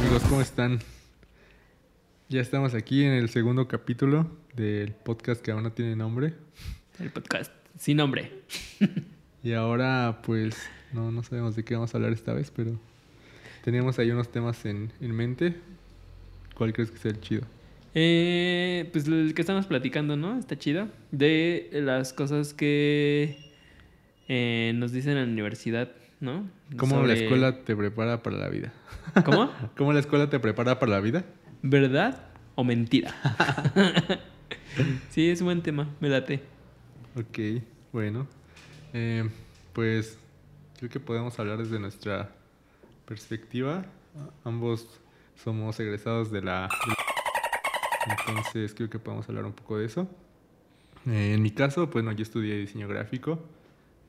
amigos? ¿Cómo están? Ya estamos aquí en el segundo capítulo del podcast que aún no tiene nombre. El podcast sin nombre. Y ahora, pues, no, no sabemos de qué vamos a hablar esta vez, pero teníamos ahí unos temas en, en mente. ¿Cuál crees que sea el chido? Eh, pues el que estamos platicando, ¿no? Está chido. De las cosas que eh, nos dicen en la universidad, ¿no? ¿Cómo la escuela te prepara para la vida? ¿Cómo? ¿Cómo la escuela te prepara para la vida? ¿Verdad o mentira? sí, es un buen tema, me late. Ok, bueno. Eh, pues creo que podemos hablar desde nuestra perspectiva. Ambos somos egresados de la... Entonces creo que podemos hablar un poco de eso. Eh, en mi caso, bueno, yo estudié diseño gráfico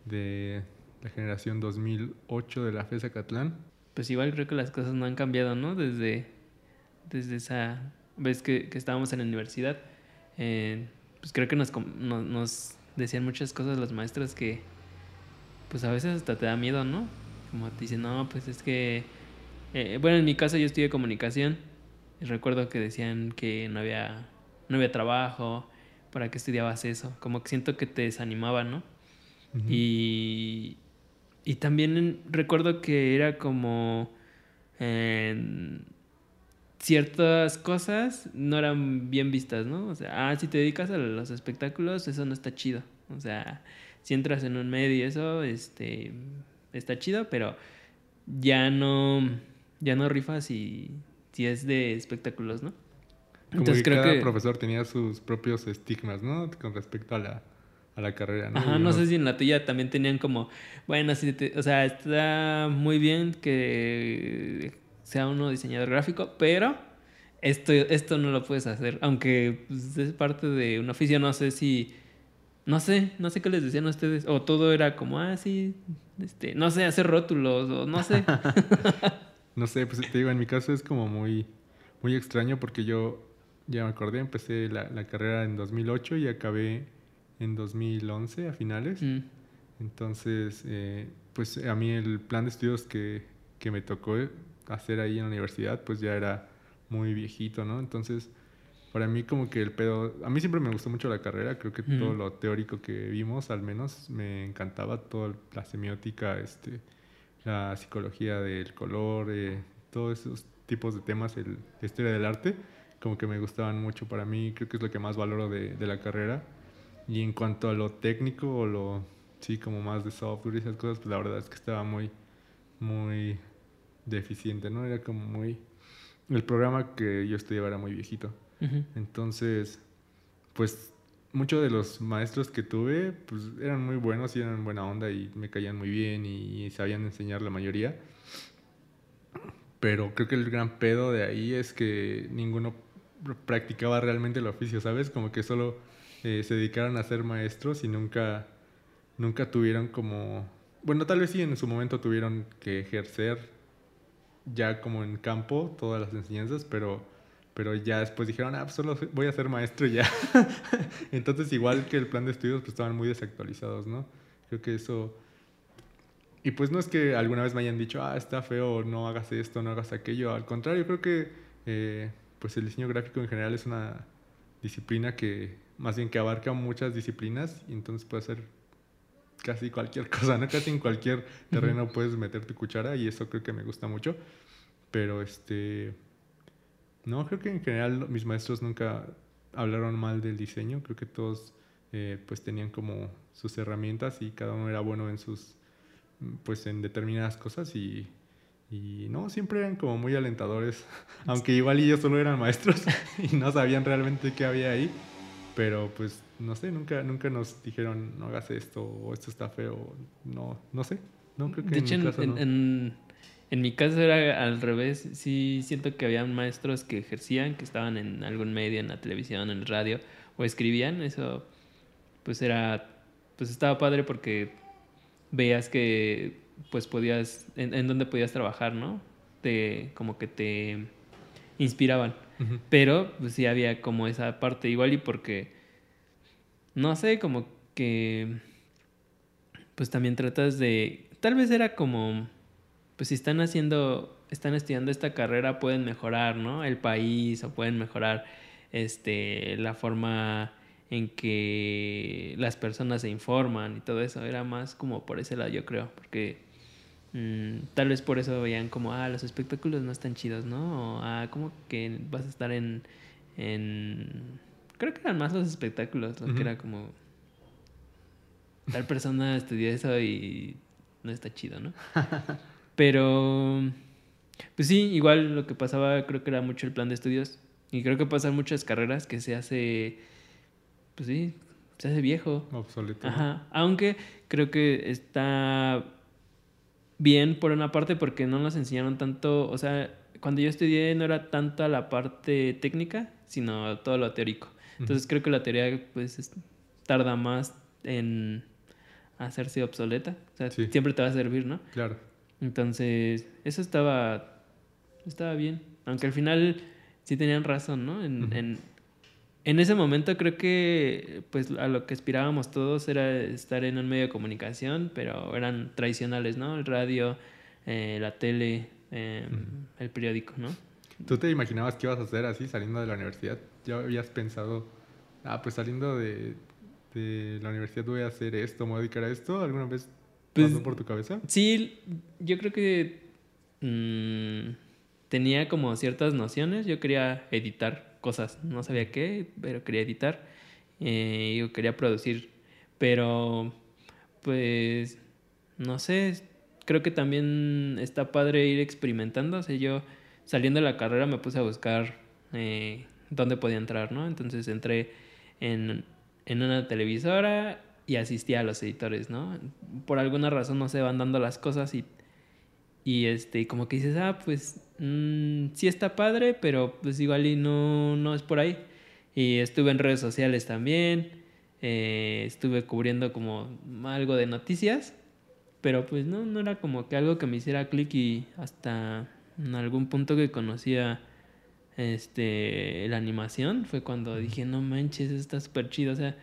de la generación 2008 de la FESA Catlán. Pues igual creo que las cosas no han cambiado, ¿no? Desde, desde esa vez que, que estábamos en la universidad. Eh, pues creo que nos, com- no- nos decían muchas cosas los maestros que, pues a veces hasta te da miedo, ¿no? Como te dicen, no, pues es que... eh, bueno, en mi caso yo estudié comunicación y recuerdo que decían que no había, no había trabajo, ¿para qué estudiabas eso? Como que siento que te desanimaba, ¿no? Ujú. Y, y también recuerdo que era como ciertas cosas no eran bien vistas, ¿no? O sea, ah, si te dedicas a los espectáculos, eso no está chido. O sea, si entras en un medio y eso, este, está chido, pero ya no, ya no rifas si, si es de espectáculos, ¿no? Como Entonces que creo cada que... profesor tenía sus propios estigmas, ¿no? Con respecto a la, a la carrera, ¿no? Ajá, no sé si en la tuya también tenían como, bueno, sí, te- o sea, está muy bien que sea uno diseñador gráfico, pero esto, esto no lo puedes hacer, aunque pues, es parte de un oficio, no sé si, no sé, no sé qué les decían a ustedes, o todo era como, ah, sí, este, no sé, hacer rótulos, o no sé. No sé, pues te digo, en mi caso es como muy, muy extraño porque yo, ya me acordé, empecé la, la carrera en 2008 y acabé en 2011 a finales. Mm, Entonces, eh, pues a mí el plan de estudios que, que me tocó hacer ahí en la universidad, pues ya era muy viejito, ¿no? Entonces, para mí como que el pedo, a mí siempre me gustó mucho la carrera, creo que Ujú. todo lo teórico que vimos, al menos, me encantaba, toda la semiótica, este, la psicología del color, eh, todos esos tipos de temas, el, la historia del arte, como que me gustaban mucho para mí, creo que es lo que más valoro de, de la carrera. Y en cuanto a lo técnico o lo, sí, como más de software y esas cosas, pues la verdad es que estaba muy, muy deficiente, ¿no? Era como muy... El programa que yo estudiaba era muy viejito. Entonces, pues muchos de los maestros que tuve, pues eran muy buenos y eran buena onda y me caían muy bien y, sabían enseñar la mayoría. Pero creo que el gran pedo de ahí es que ninguno pr- practicaba realmente el oficio, ¿sabes? Como que solo eh, se dedicaron a ser maestros y nunca, nunca tuvieron como... Bueno, tal vez sí en su momento tuvieron que ejercer ya como en campo todas las enseñanzas, pero, pero ya después dijeron, ah, pues solo voy a ser maestro ya. Entonces, igual que el plan de estudios, pues estaban muy desactualizados, ¿no? Creo que eso... Y pues no es que alguna vez me hayan dicho, ah, está feo, no hagas esto, no hagas aquello. Al contrario, creo que eh, pues el diseño gráfico en general es una disciplina que más bien que abarca muchas disciplinas y entonces puede ser casi cualquier cosa, ¿no? Casi en cualquier terreno puedes meter tu cuchara y eso creo que me gusta mucho. Pero este... No, creo que en general mis maestros nunca hablaron mal del diseño. Creo que todos eh, pues tenían como sus herramientas y cada uno era bueno en sus pues en determinadas cosas y, y no, siempre eran como muy alentadores, aunque igual ellos solo eran maestros y no sabían realmente qué había ahí, pero pues no sé, nunca, nunca nos dijeron no hagas esto o esto está feo, no, no sé, no creo que De en hecho, mi caso en- no. en- en mi caso era al revés. Sí, siento que había maestros que ejercían, que estaban en algún medio, en la televisión, en el radio, o escribían. Eso, pues era, pues estaba padre porque veías que, pues podías, en, en dónde podías trabajar, ¿no? Te, como que te inspiraban. Pero pues sí había como esa parte igual y porque, no sé, como que, pues también tratas de, tal vez era como, pues si están haciendo, están estudiando esta carrera, pueden mejorar, ¿no? El país o pueden mejorar este, la forma en que las personas se informan y todo eso. Era más como por ese lado, yo creo, porque mm, tal vez por eso veían como, ah, los espectáculos no están chidos, ¿no? O, ah, como que vas a estar en, en... Creo que eran más los espectáculos, lo que era como... Tal persona estudió eso y no está chido, ¿no? Pero, pues sí, igual lo que pasaba creo que era mucho el plan de estudios. Y creo que pasan muchas carreras que se hace pues sí, se hace viejo. Obsoleto. Ajá. Aunque creo que está bien por una parte porque no nos enseñaron tanto, o sea, cuando yo estudié no era tanto la parte técnica, sino todo lo teórico. Entonces creo que la teoría pues tarda más en hacerse obsoleta. O sea, siempre te va a servir, ¿no? Claro. Entonces, eso estaba, estaba bien. Aunque al final sí tenían razón, ¿no? en, en ese momento creo que pues a lo que aspirábamos todos era estar en un medio de comunicación, pero eran tradicionales, ¿no? El radio, eh, la tele, em, el periódico, ¿no? ¿Tú te imaginabas qué ibas a hacer así saliendo de la universidad? ¿Ya habías pensado, ah, pues saliendo de, la universidad voy a hacer esto, me voy a dedicar a esto? ¿Alguna vez pues, pasó por tu cabeza? Sí, yo creo que mm, tenía como ciertas nociones. Yo quería editar cosas. No sabía qué, pero quería editar. Eh, yo quería producir. Pero, pues, no sé. Creo que también está padre ir experimentando. O yo saliendo de la carrera me puse a buscar eh, dónde podía entrar, ¿no? Entonces entré en, en una televisora y asistí a los editores, ¿no? Por alguna razón no se van dando las cosas y, y este, como que dices, ah, pues mmm, sí está padre, pero pues igual y no, no es por ahí. Y estuve en redes sociales también, eh, estuve cubriendo como algo de noticias, pero pues no, no era como que algo que me hiciera clic y hasta en algún punto que conocía este, la animación fue cuando dije, no manches, está súper chido, o sea,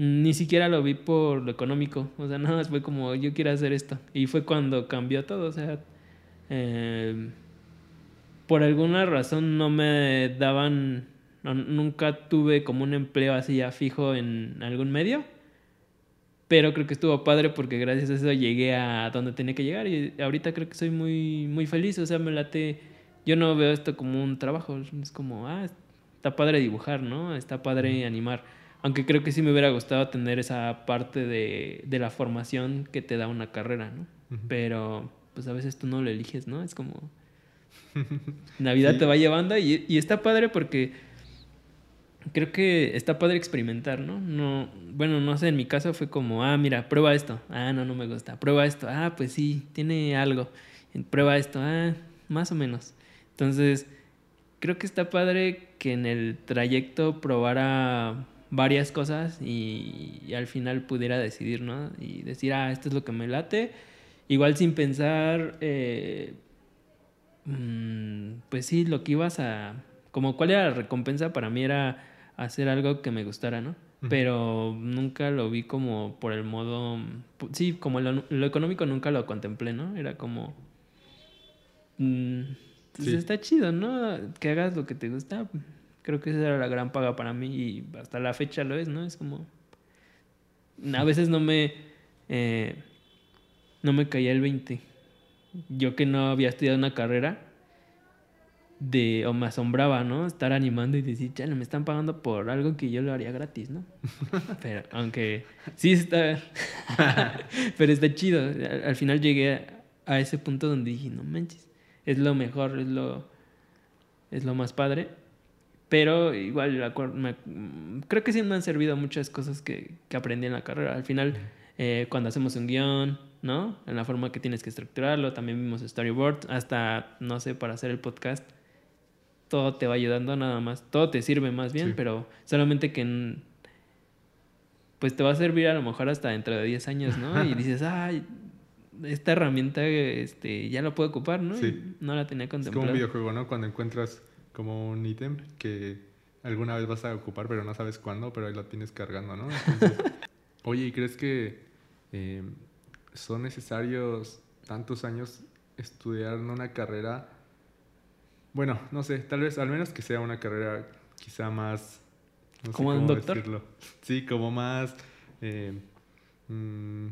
ni siquiera lo vi por lo económico, o sea, nada más fue como, yo quiero hacer esto. Y fue cuando cambió todo, o sea, eh, por alguna razón no me daban, nunca tuve como un empleo así ya fijo en algún medio. Pero creo que estuvo padre porque gracias a eso llegué a donde tenía que llegar y ahorita creo que soy muy, muy feliz. O sea, me late. Yo no veo esto como un trabajo. Es como, ah, está padre dibujar, ¿no? Está padre animar. Aunque creo que sí me hubiera gustado tener esa parte de, de la formación que te da una carrera, ¿no? Pero pues a veces tú no lo eliges, ¿no? Es como, Navidad te va llevando y, y, está padre porque creo que está padre experimentar, ¿no? No, bueno, no sé, en mi caso fue como, ah, mira, prueba esto, ah, no, no me gusta, prueba esto, ah, pues sí, tiene algo, prueba esto, ah, más o menos. Entonces, creo que está padre que en el trayecto probara varias cosas y, y, al final pudiera decidir, ¿no? Y decir, ah, esto es lo que me late. Igual sin pensar, eh, Mm, pues sí, lo que ibas a... Como cuál era la recompensa para mí era hacer algo que me gustara, ¿no? Pero nunca lo vi como por el modo... Sí, como lo, económico nunca lo contemplé, ¿no? Era como... Mm, pues está chido, ¿no? Que hagas lo que te gusta. Creo que esa era la gran paga para mí y hasta la fecha lo es, ¿no? Es como... A veces no me... Eh, no me caía el 20 yo que no había estudiado una carrera, de, o me asombraba, ¿no? Estar animando y decir, chale, me están pagando por algo que yo lo haría gratis, ¿no? Pero, aunque sí está, pero está chido. Al, final llegué a, ese punto donde dije, no manches, es lo mejor, es lo, es lo más padre. Pero igual, creo que sí me han servido muchas cosas que, que aprendí en la carrera. Al final, eh, cuando hacemos un guion, ¿no? En la forma que tienes que estructurarlo. También vimos storyboard, hasta, no sé, para hacer el podcast. Todo te va ayudando nada más. Todo te sirve más bien, pero solamente que pues te va a servir a lo mejor hasta dentro de 10 años, ¿no? Y dices, ay, esta herramienta este, ya la puedo ocupar, ¿no? Sí. No la tenía contemplada. Es como un videojuego, ¿no? Cuando encuentras como un ítem que alguna vez vas a ocupar, pero no sabes cuándo, pero ahí lo tienes cargando, ¿no? oye, ¿y crees que eh, son necesarios tantos años estudiar una carrera, bueno, no sé, tal vez, al menos que sea una carrera quizá más... No ¿Como un doctor? Sí, como más... Eh, mm,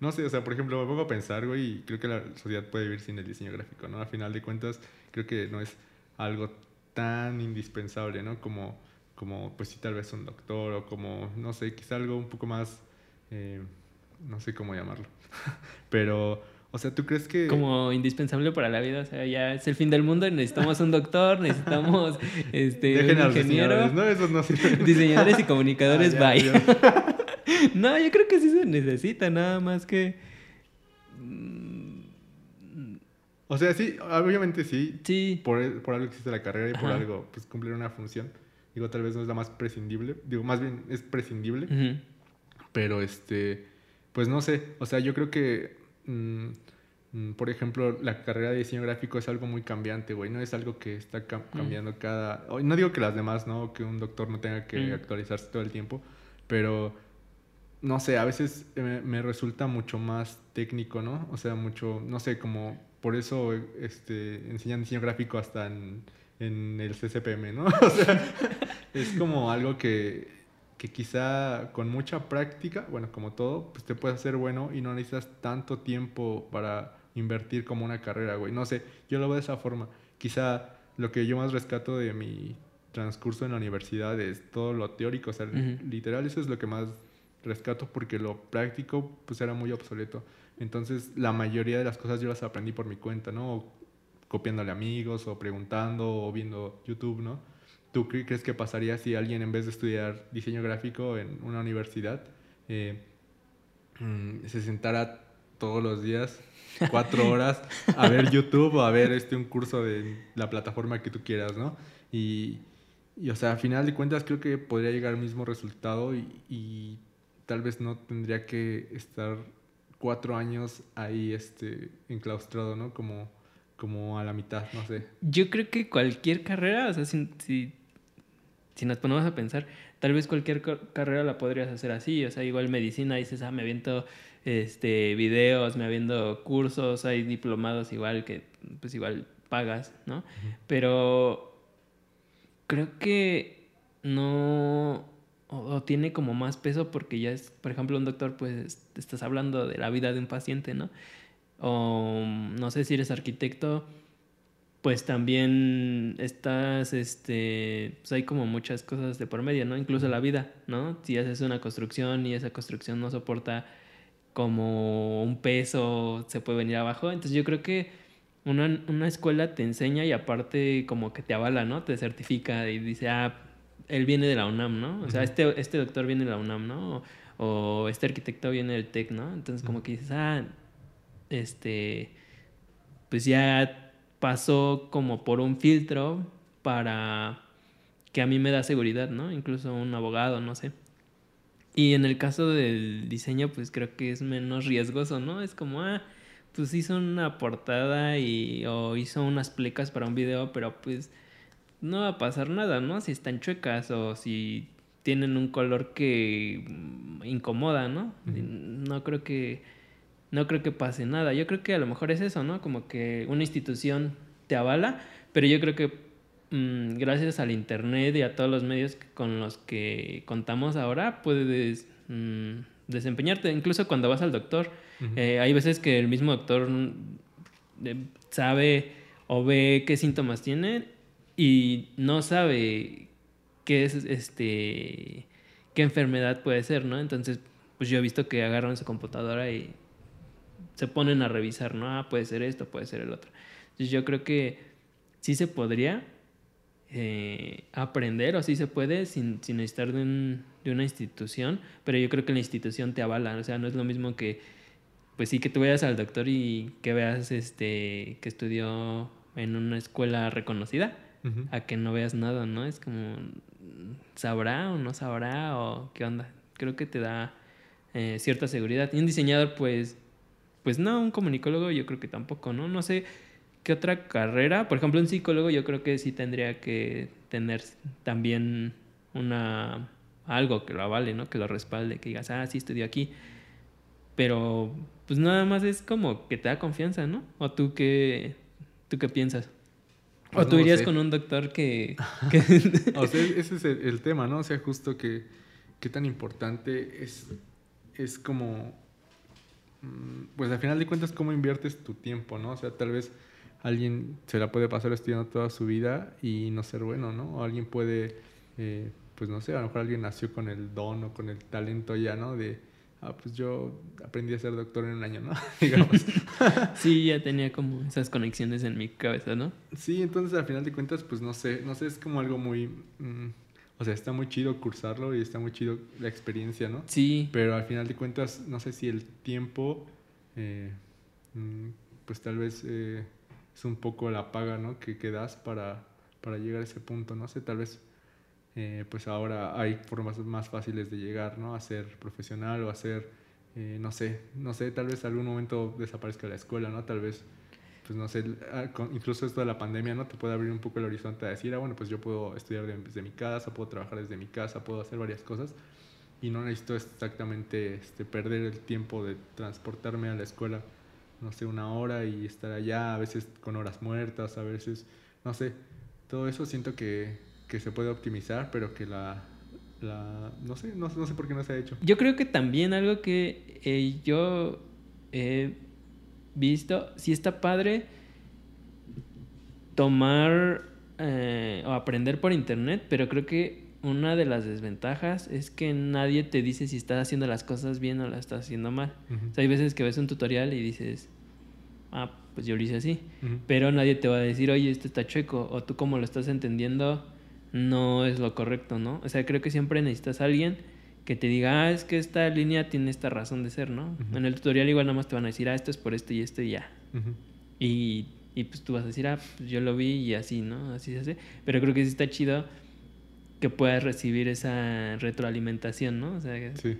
no sé, o sea, por ejemplo, me pongo a pensar, güey, y creo que la sociedad puede vivir sin el diseño gráfico, ¿no? A final de cuentas, creo que no es algo tan indispensable, ¿no? Como, como pues sí, tal vez un doctor o como, no sé, quizá algo un poco más, eh, no sé cómo llamarlo. Pero, o sea, ¿tú crees que...? Como indispensable para la vida, o sea, ya es el fin del mundo y necesitamos un doctor, necesitamos este, un ingeniero. ¿no? Esos no sirven. Diseñadores y comunicadores, ah, bye. no, yo creo que sí se necesita, nada más que... O sea, sí, obviamente sí. Sí. Por, por algo existe la carrera y por algo, pues cumplir una función. Digo, tal vez no es la más prescindible. Digo, más bien es prescindible. Pero este, pues no sé. O sea, yo creo que, mm, mm, por ejemplo, la carrera de diseño gráfico es algo muy cambiante, güey. No es algo que está cambiando cada... No digo que las demás, ¿no? Que un doctor no tenga que actualizarse todo el tiempo. Pero no sé, a veces me, resulta mucho más técnico, ¿no? O sea, mucho, no sé, como por eso este, enseñan diseño gráfico hasta en, el CCPM, ¿no? o sea, es como algo que, que, quizá con mucha práctica, bueno, como todo, pues te puede hacer bueno y no necesitas tanto tiempo para invertir como una carrera, güey. No sé, yo lo veo de esa forma. Quizá lo que yo más rescato de mi transcurso en la universidad es todo lo teórico, o sea, literal, eso es lo que más rescato porque lo práctico pues era muy obsoleto. Entonces la mayoría de las cosas yo las aprendí por mi cuenta, ¿no? copiándole amigos o preguntando o viendo YouTube, ¿no? ¿Tú crees que pasaría si alguien en vez de estudiar diseño gráfico en una universidad eh, mm, se sentara todos los días cuatro horas a ver YouTube o a ver este un curso de la plataforma que tú quieras, ¿no? Y, y o sea, a final de cuentas creo que podría llegar al mismo resultado y, y tal vez no tendría que estar cuatro años ahí este, enclaustrado, ¿no? Como, como a la mitad, no sé. Yo creo que cualquier carrera, o sea, si, si, nos ponemos a pensar, tal vez cualquier carrera la podrías hacer así, o sea, igual medicina, dices, ah, me aviento este, videos, me aviento cursos, hay diplomados igual que, pues igual pagas, ¿no? Pero creo que no, o, tiene como más peso porque ya es, por ejemplo, un doctor, pues estás hablando de la vida de un paciente, ¿no? O no sé si eres arquitecto, pues también estás, este, pues hay como muchas cosas de por medio, ¿no? Incluso la vida, ¿no? Si haces una construcción y esa construcción no soporta como un peso, se puede venir abajo. Entonces yo creo que una, una escuela te enseña y aparte como que te avala, ¿no? Te certifica y dice, ah, él viene de la UNAM, ¿no? O sea, este, este doctor viene de la UNAM, ¿no? O, este arquitecto viene del TEC, ¿no? Entonces, como que dices, ah, este, pues ya pasó como por un filtro para que a mí me da seguridad, ¿no? Incluso un abogado, no sé. Y en el caso del diseño, pues creo que es menos riesgoso, ¿no? Es como, ah, pues hizo una portada y, o hizo unas plecas para un video, pero pues no va a pasar nada, ¿no? Si están chuecas o si tienen un color que mm, incomoda, ¿no? No creo que no creo que pase nada. Yo creo que a lo mejor es eso, ¿no? Como que una institución te avala, pero yo creo que mm, gracias al internet y a todos los medios con los que contamos ahora puedes mm, desempeñarte. Incluso cuando vas al doctor, eh, hay veces que el mismo doctor sabe o ve qué síntomas tiene y no sabe qué es este qué enfermedad puede ser, ¿no? Entonces, pues yo he visto que agarran su computadora y se ponen a revisar, ¿no? Ah, puede ser esto, puede ser el otro. Entonces yo creo que sí se podría eh, aprender o sí se puede sin, sin necesitar de, de, una institución, pero yo creo que la institución te avala, o sea, no es lo mismo que, pues sí, que tú vayas al doctor y que veas este, que estudió en una escuela reconocida, a que no veas nada, ¿no? Es como, ¿sabrá o no sabrá o qué onda? Creo que te da eh, cierta seguridad. Y un diseñador, pues, pues no, un comunicólogo yo creo que tampoco, ¿no? No sé qué otra carrera, por ejemplo, un psicólogo yo creo que sí tendría que tener también una algo que lo avale, ¿no? Que lo respalde, que digas, ah, sí estudió aquí. pero pues nada más es como que te da confianza, ¿no? ¿O tú qué, tú qué piensas? Pues ¿O tú no irías sé. con un doctor que... que- O sea, ese es el, el tema, ¿no? O sea, justo que qué tan importante es, es como, mm, pues al final de cuentas, cómo inviertes tu tiempo, ¿no? O sea, tal vez alguien se la puede pasar estudiando toda su vida y no ser bueno, ¿no? O alguien puede, eh, pues no sé, a lo mejor alguien nació con el don o con el talento ya, ¿no? De, ah, pues yo aprendí a ser doctor en un año, ¿no? Digamos. sí, ya tenía como esas conexiones en mi cabeza, ¿no? Sí, entonces al final de cuentas, pues no sé, no sé, es como algo muy, mm, o sea, está muy chido cursarlo y está muy chido la experiencia, ¿no? Sí, Pero al final de cuentas, no sé si el tiempo, eh, mm, pues tal vez eh, es un poco la paga, ¿no? Que, que das para, para llegar a ese punto, no sé, tal vez, eh, pues ahora hay formas más fáciles de llegar, ¿no? A ser profesional o a ser, eh, no sé, no sé, tal vez algún momento desaparezca la escuela, ¿no? Tal vez, pues no sé, ah, incluso esto de la pandemia, ¿no? Te puede abrir un poco el horizonte a decir, ah, bueno, pues yo puedo estudiar de- desde mi casa, puedo trabajar desde mi casa, puedo hacer varias cosas y no necesito exactamente este, perder el tiempo de transportarme a la escuela, no sé, una hora y estar allá, a veces con horas muertas, a veces, no sé, todo eso siento que, que se puede optimizar, pero que la, la no sé, no, no sé por qué no se ha hecho. Yo creo que también algo que eh, yo he visto, sí está padre tomar eh, o aprender por internet, pero creo que una de las desventajas es que nadie te dice si estás haciendo las cosas bien o las estás haciendo mal. O sea, hay veces que ves un tutorial y dices, ah, pues yo lo hice así. Pero nadie te va a decir, oye, esto está chueco, o tú como lo estás entendiendo no es lo correcto, ¿no? O sea, creo que siempre necesitas a alguien que te diga, ah, es que esta línea tiene esta razón de ser, ¿no? En el tutorial igual nada más te van a decir, ah, esto es por esto y esto y ya. Y, y pues tú vas a decir, ah, pues yo lo vi y así, ¿no? Así se hace. Pero creo que sí está chido que puedas recibir esa retroalimentación, ¿no? O sea, que- Sí.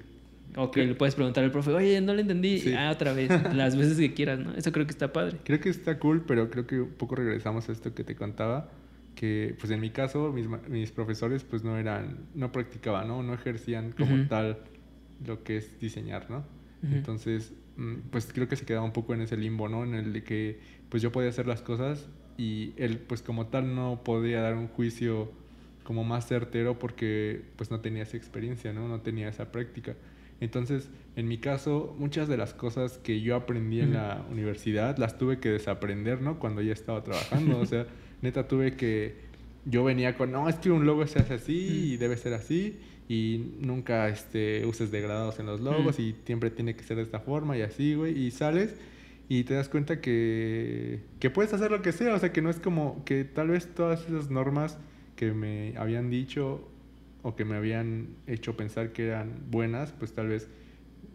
o que le puedes preguntar al profe, oye, no lo entendí. Sí. Ah, otra vez, las veces que quieras, ¿no? Eso creo que está padre. Creo que está cool, pero creo que un poco regresamos a esto que te contaba, que pues en mi caso mis, mis profesores pues no eran, no practicaban, ¿no? No ejercían como Ujú. tal lo que es diseñar, ¿no? Ujú. Entonces, mm, pues creo que se quedaba un poco en ese limbo, ¿no? En el de que pues yo podía hacer las cosas y él pues como tal no podía dar un juicio como más certero porque pues no tenía esa experiencia, ¿no? No tenía esa práctica. Entonces, en mi caso, muchas de las cosas que yo aprendí en Ujú. la universidad las tuve que desaprender, ¿no? Cuando ya estaba trabajando, o sea, neta tuve que yo venía con, no, es que un logo se hace así y debe ser así y nunca este, uses degradados en los logos Mm. y siempre tiene que ser de esta forma y así, güey, y sales y te das cuenta que, que puedes hacer lo que sea, o sea, que no es como que tal vez todas esas normas que me habían dicho o que me habían hecho pensar que eran buenas, pues tal vez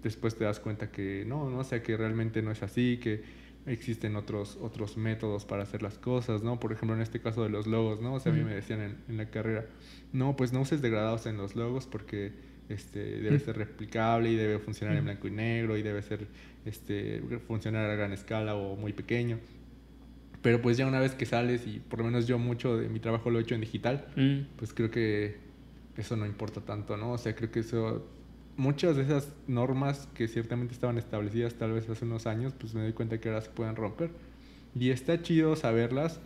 después te das cuenta que no, no, o sea, que realmente no es así, que existen otros, otros métodos para hacer las cosas, ¿no? Por ejemplo, en este caso de los logos, ¿no? O sea, a mí me decían en, en la carrera, no, pues no uses degradados en los logos porque este, debe ser replicable y debe funcionar en blanco y negro y debe ser, este, funcionar a gran escala o muy pequeño. Pero pues ya una vez que sales y por lo menos yo mucho de mi trabajo lo he hecho en digital, Mm. pues creo que eso no importa tanto, ¿no? O sea, creo que eso, muchas de esas normas que ciertamente estaban establecidas tal vez hace unos años, pues me doy cuenta que ahora se pueden romper. Y está chido saberlas,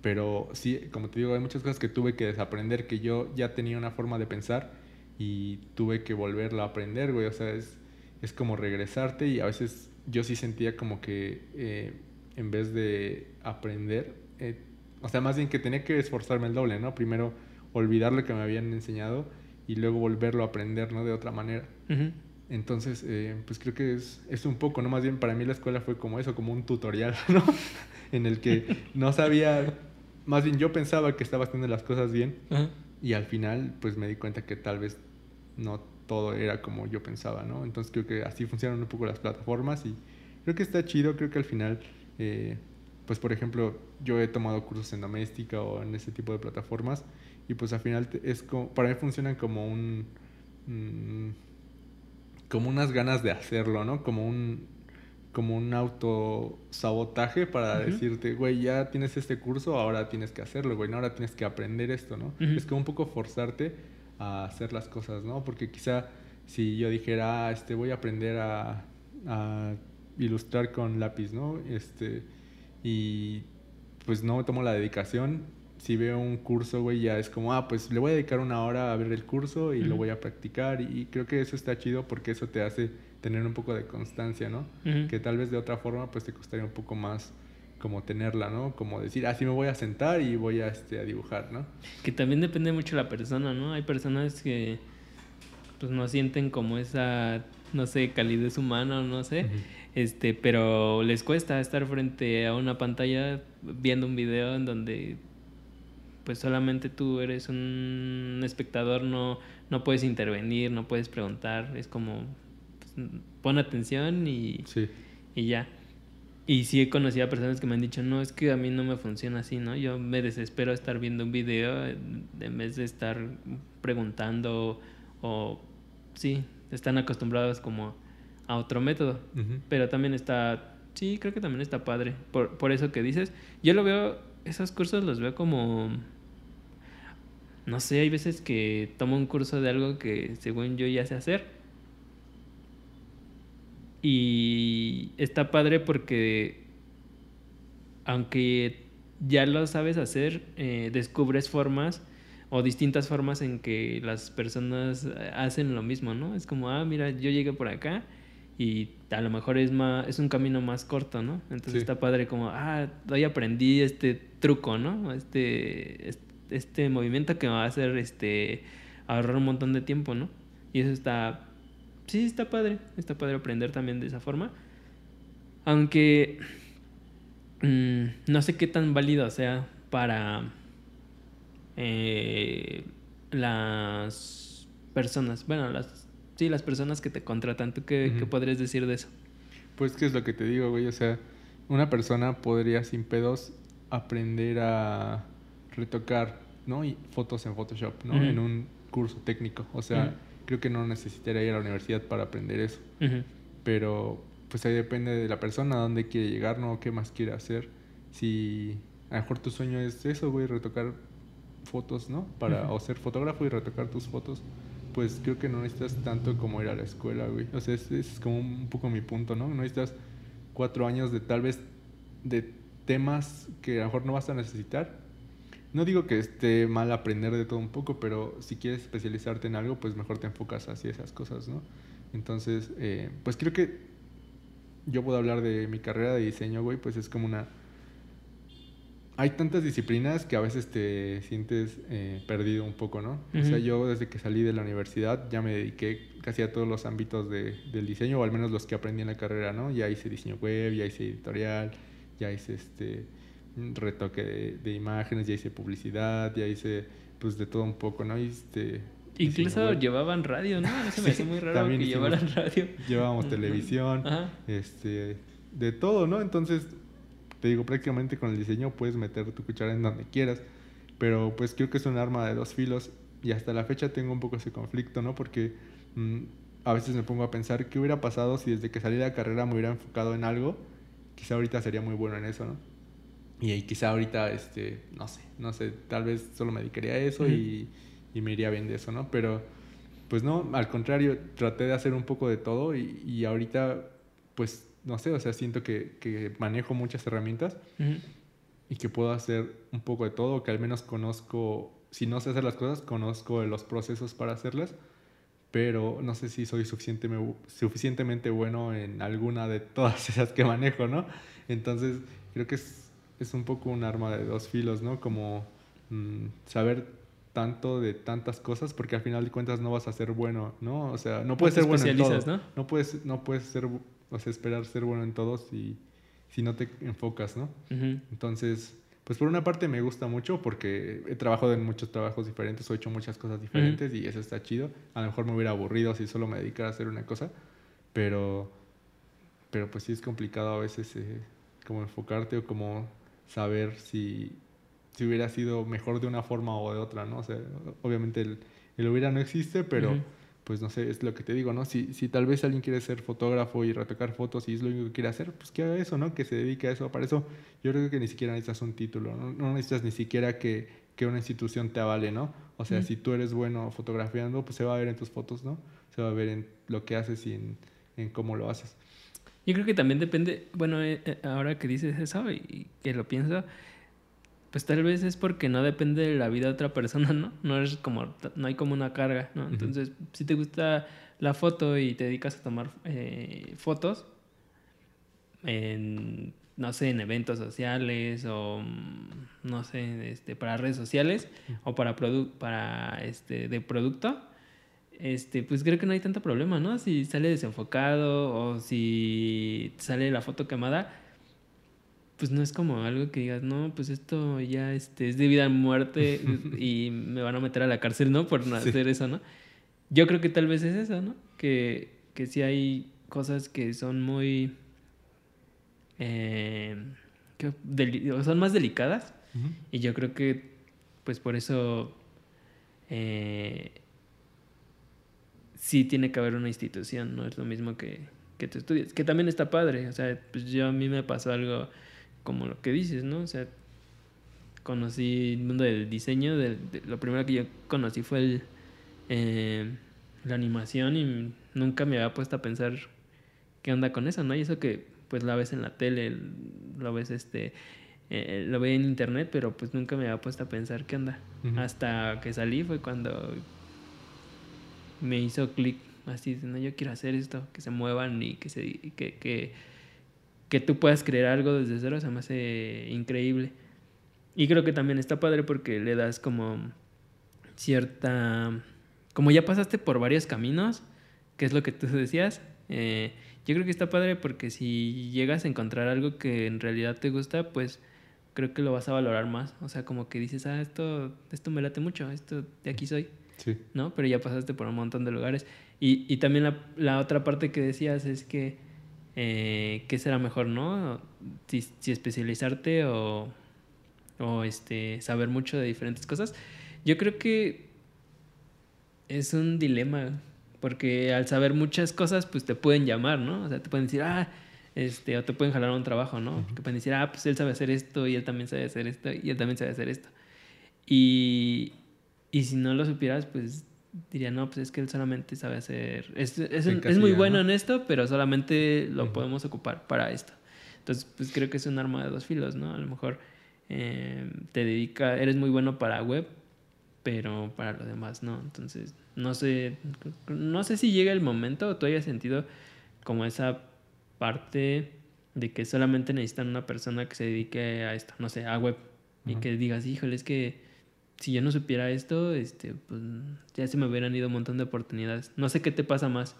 pero sí, como te digo, hay muchas cosas que tuve que desaprender, que yo ya tenía una forma de pensar y tuve que volverlo a aprender, güey. O sea, es, es como regresarte y a veces yo sí sentía como que eh, en vez de aprender, eh, o sea, más bien que tenía que esforzarme el doble, ¿no? Primero olvidar lo que me habían enseñado y luego volverlo a aprender, ¿no? De otra manera. Entonces, eh, pues creo que es, es un poco, ¿no? Más bien para mí la escuela fue como eso, como un tutorial, ¿no? en el que no sabía, más bien yo pensaba que estaba haciendo las cosas bien y al final pues me di cuenta que tal vez no todo era como yo pensaba, ¿no? Entonces creo que así funcionan un poco las plataformas y creo que está chido, creo que al final, eh, pues por ejemplo, yo he tomado cursos en doméstica o en ese tipo de plataformas y pues al final es como, para mí funcionan como un... mm, como unas ganas de hacerlo, ¿no? Como un como un autosabotaje para decirte, güey, ya tienes este curso, ahora tienes que hacerlo, güey, no, ahora tienes que aprender esto, ¿no? Es como un poco forzarte a hacer las cosas, ¿no? Porque quizá si yo dijera, ah, este, voy a aprender a, a ilustrar con lápiz, ¿no? Este, y pues no me tomo la dedicación. Si veo un curso, güey, ya es como, ah, pues le voy a dedicar una hora a ver el curso y lo voy a practicar. Y, creo que eso está chido porque eso te hace tener un poco de constancia, ¿no? Que tal vez de otra forma, pues te costaría un poco más como tenerla, ¿no? Como decir, así ah, me voy a sentar y voy a, este, a dibujar, ¿no? Que también depende mucho de la persona, ¿no? Hay personas que pues no sienten como esa, no sé, calidez humana, no sé. Este, pero les cuesta estar frente a una pantalla viendo un video en donde pues solamente tú eres un espectador, no, no puedes intervenir, no puedes preguntar, es como pues, pon atención y, y ya. Y sí he conocido a personas que me han dicho, no, es que a mí no me funciona así, ¿no? Yo me desespero estar viendo un video en vez de estar preguntando o, sí, están acostumbrados como a otro método. Pero también está, sí, creo que también está padre. Por, por eso que dices, yo lo veo, esos cursos los veo como, no sé, hay veces que tomo un curso de algo que según yo ya sé hacer. Y está padre porque aunque ya lo sabes hacer, eh, descubres formas o distintas formas en que las personas hacen lo mismo, ¿no? Es como, ah, mira, yo llegué por acá y a lo mejor es más es un camino más corto, ¿no? Entonces está padre como, ah, hoy aprendí este truco, ¿no? Este, este, movimiento que me va a hacer este ahorrar un montón de tiempo, ¿no? Y eso está sí, está padre, está padre aprender también de esa forma. Aunque mm, no sé qué tan válido sea para eh, las personas, bueno, las Sí, las personas que te contratan. ¿Tú qué, podrías decir de eso? Pues, ¿qué es lo que te digo, güey? O sea, una persona podría sin pedos aprender a retocar, ¿no? Y fotos en Photoshop, ¿no? En un curso técnico. O sea, creo que no necesitaría ir a la universidad para aprender eso. Pero, pues ahí depende de la persona, a dónde quiere llegar, ¿no? ¿Qué más quiere hacer? Si a lo mejor tu sueño es eso, güey, retocar fotos, ¿no? Para, o ser fotógrafo y retocar tus fotos pues creo que no necesitas tanto como ir a la escuela, güey. O sea, ese es como un poco mi punto, ¿no? No necesitas cuatro años de tal vez de temas que a lo mejor no vas a necesitar. No digo que esté mal aprender de todo un poco, pero si quieres especializarte en algo, pues mejor te enfocas hacia esas cosas, ¿no? Entonces, eh, pues creo que yo puedo hablar de mi carrera de diseño, güey, pues es como una hay tantas disciplinas que a veces te sientes eh, perdido un poco, ¿no? O sea, yo desde que salí de la universidad ya me dediqué casi a todos los ámbitos de, del diseño, o al menos los que aprendí en la carrera, ¿no? Ya hice diseño web, ya hice editorial, ya hice este retoque de, imágenes, ya hice publicidad, ya hice pues de todo un poco, ¿no? este, Incluso llevaban radio, ¿no? Eso me hace muy raro que llevaran radio. Llevábamos televisión, este, de todo, ¿no? Entonces te digo, prácticamente con el diseño puedes meter tu cuchara en donde quieras, pero pues creo que es un arma de dos filos y hasta la fecha tengo un poco ese conflicto, ¿no? Porque mm, a veces me pongo a pensar qué hubiera pasado si desde que salí de la carrera me hubiera enfocado en algo, quizá ahorita sería muy bueno en eso, ¿no? Y quizá ahorita, este, no sé, no sé, tal vez solo me dedicaría a eso y, y, me iría bien de eso, ¿no? Pero, pues no, al contrario, traté de hacer un poco de todo y, y ahorita, pues no sé, o sea, siento que, manejo muchas herramientas y que puedo hacer un poco de todo, que al menos conozco, si no sé hacer las cosas, conozco los procesos para hacerlas, pero no sé si soy suficientemente bueno en alguna de todas esas que manejo, ¿no? Entonces, creo que es, es un poco un arma de dos filos, ¿no? Como mm, saber tanto de tantas cosas porque al final de cuentas no vas a ser bueno, ¿no? O sea, no puedes ser bueno en todo. ¿no? No puedes, no puedes ser o sea, esperar ser bueno en todos y si no te enfocas, ¿no? Entonces, pues por una parte me gusta mucho porque he trabajado en muchos trabajos diferentes, he hecho muchas cosas diferentes y eso está chido. A lo mejor me hubiera aburrido si solo me dedicara a hacer una cosa, pero, pero pues sí es complicado a veces eh, como enfocarte o como saber si, si hubiera sido mejor de una forma o de otra, ¿no? O sea, obviamente el, el hubiera no existe, pero pues no sé, es lo que te digo, ¿no? Si, si tal vez alguien quiere ser fotógrafo y retocar fotos y es lo único que quiere hacer, pues que haga eso, ¿no? Que se dedique a eso. Para eso yo creo que ni siquiera necesitas un título, no, no necesitas ni siquiera que, que, una institución te avale, ¿no? O sea, si tú eres bueno fotografiando, pues se va a ver en tus fotos, ¿no? Se va a ver en lo que haces y en, en cómo lo haces. Yo creo que también depende, bueno, eh, eh, ahora que dices eso y que lo pienso, pues tal vez es porque no depende de la vida de otra persona, ¿no? No es como, no hay como una carga, ¿no? Entonces, si te gusta la foto y te dedicas a tomar eh, fotos, en, no sé, en eventos sociales o, mm, no sé, este, para redes sociales o para, para este, de producto, este, pues creo que no hay tanto problema, ¿no? Si sale desenfocado o si sale la foto quemada, pues no es como algo que digas, no, pues esto ya este, es de vida a muerte y me van a meter a la cárcel, ¿no? Por no hacer eso, ¿no? Yo creo que tal vez es eso, ¿no? Que, que sí hay cosas que son muy... Eh, que son más delicadas y yo creo que pues por eso eh, sí tiene que haber una institución, no es lo mismo que, que tú estudies, que también está padre, o sea, pues yo a mí me pasó algo como lo que dices, ¿no? O sea, conocí el mundo del diseño, lo primero que yo conocí fue el, eh, la animación y nunca me había puesto a pensar qué onda con eso, ¿no? Y eso que pues la ves en la tele, lo ves este, eh, lo ve en internet, pero pues nunca me había puesto a pensar qué onda. Hasta que salí fue cuando me hizo clic así, no, yo quiero hacer esto, que se muevan y que se, que, que que tú puedas crear algo desde cero se me hace increíble. Y creo que también está padre porque le das como cierta... Como ya pasaste por varios caminos, que es lo que tú decías, eh, yo creo que está padre porque si llegas a encontrar algo que en realidad te gusta, pues creo que lo vas a valorar más. O sea, como que dices, ah, esto, esto me late mucho, esto de aquí soy. Sí. ¿No? Pero ya pasaste por un montón de lugares. Y, y también la, la, otra parte que decías es que eh, qué será mejor, ¿no? Si, especializarte o, o este, saber mucho de diferentes cosas. Yo creo que es un dilema, porque al saber muchas cosas, pues te pueden llamar, ¿no? O sea, te pueden decir, ah, este, o te pueden jalar un trabajo, ¿no? Que pueden decir, ah, pues él sabe hacer esto y él también sabe hacer esto y él también sabe hacer esto. Y, y si no lo supieras, pues diría, no, pues es que él solamente sabe hacer, es, es, es muy bueno en esto, pero solamente lo podemos ocupar para esto. Entonces, pues creo que es un arma de dos filos, ¿no? A lo mejor eh, te dedica, eres muy bueno para web, pero para lo demás no. Entonces, no sé, no sé si llega el momento o tú hayas sentido como esa parte de que solamente necesitan una persona que se dedique a esto, no sé, a web. Y que digas, híjole, es que si yo no supiera esto, este, pues ya se me hubieran ido un montón de oportunidades. No sé qué te pasa más.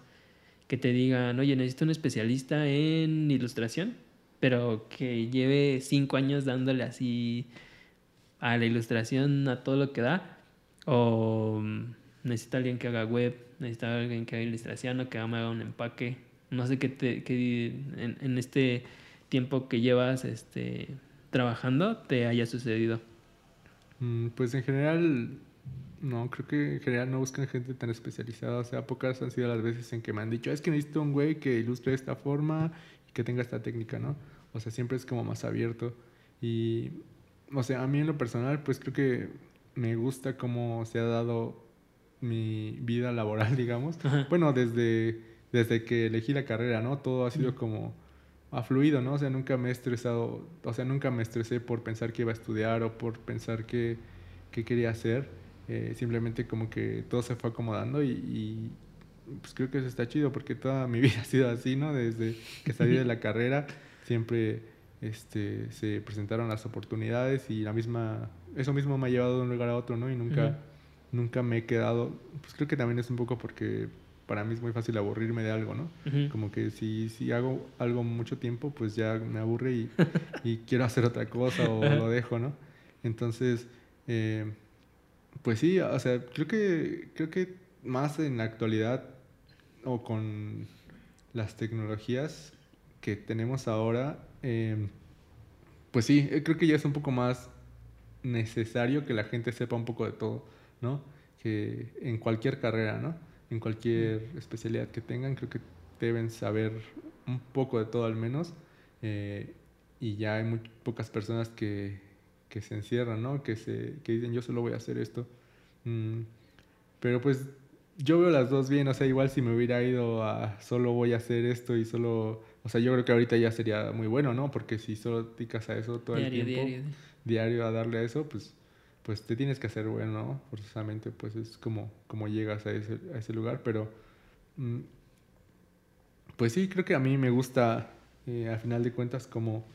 Que te digan, oye, necesito un especialista en ilustración, pero que lleve cinco años dándole así a la ilustración, a todo lo que da. O necesita alguien que haga web, necesita alguien que haga ilustración o que haga un empaque. No sé qué, te, qué en, en este tiempo que llevas este, trabajando te haya sucedido. Mm, pues en general, no, creo que en general no buscan gente tan especializada. O sea, pocas han sido las veces en que me han dicho, es que necesito un güey que ilustre esta forma y que tenga esta técnica, ¿no? O sea, siempre es como más abierto. Y, o sea, a mí en lo personal, pues creo que me gusta cómo se ha dado mi vida laboral, digamos. Bueno, desde, desde que elegí la carrera, ¿no? Todo ha sido como ha fluido, ¿no? O sea, nunca me he estresado, o sea, nunca me estresé por pensar que iba a estudiar o por pensar qué, quería hacer. Eh, simplemente como que todo se fue acomodando y, pues creo que eso está chido porque toda mi vida ha sido así, ¿no? Desde que salí de la carrera siempre este, se presentaron las oportunidades y la misma, eso mismo me ha llevado de un lugar a otro, ¿no? Y nunca, nunca me he quedado, pues creo que también es un poco porque para mí es muy fácil aburrirme de algo, ¿no? Como que si, si hago algo mucho tiempo, pues ya me aburre y, y quiero hacer otra cosa o lo dejo, ¿no? Entonces, eh, pues sí, o sea, creo que, creo que más en la actualidad o con las tecnologías que tenemos ahora, em, pues sí, eh, creo que ya es un poco más necesario que la gente sepa un poco de todo, ¿no? Que en cualquier carrera, ¿no? En cualquier especialidad que tengan, creo que deben saber un poco de todo al menos. Eh, y ya hay muy pocas personas que, que se encierran, ¿no? Que, se, que dicen yo solo voy a hacer esto. Mm, pero pues yo veo las dos bien, o sea, igual si me hubiera ido a solo voy a hacer esto y solo, o sea, yo creo que ahorita ya sería muy bueno, ¿no? Porque si solo dedicas a eso todo el tiempo, diario. diario a darle a eso, pues pues te tienes que hacer bueno, ¿no? Forzosamente, pues es como, como llegas a ese, a ese lugar, pero mm, pues sí, creo que a mí me gusta, eh, a final de cuentas, como,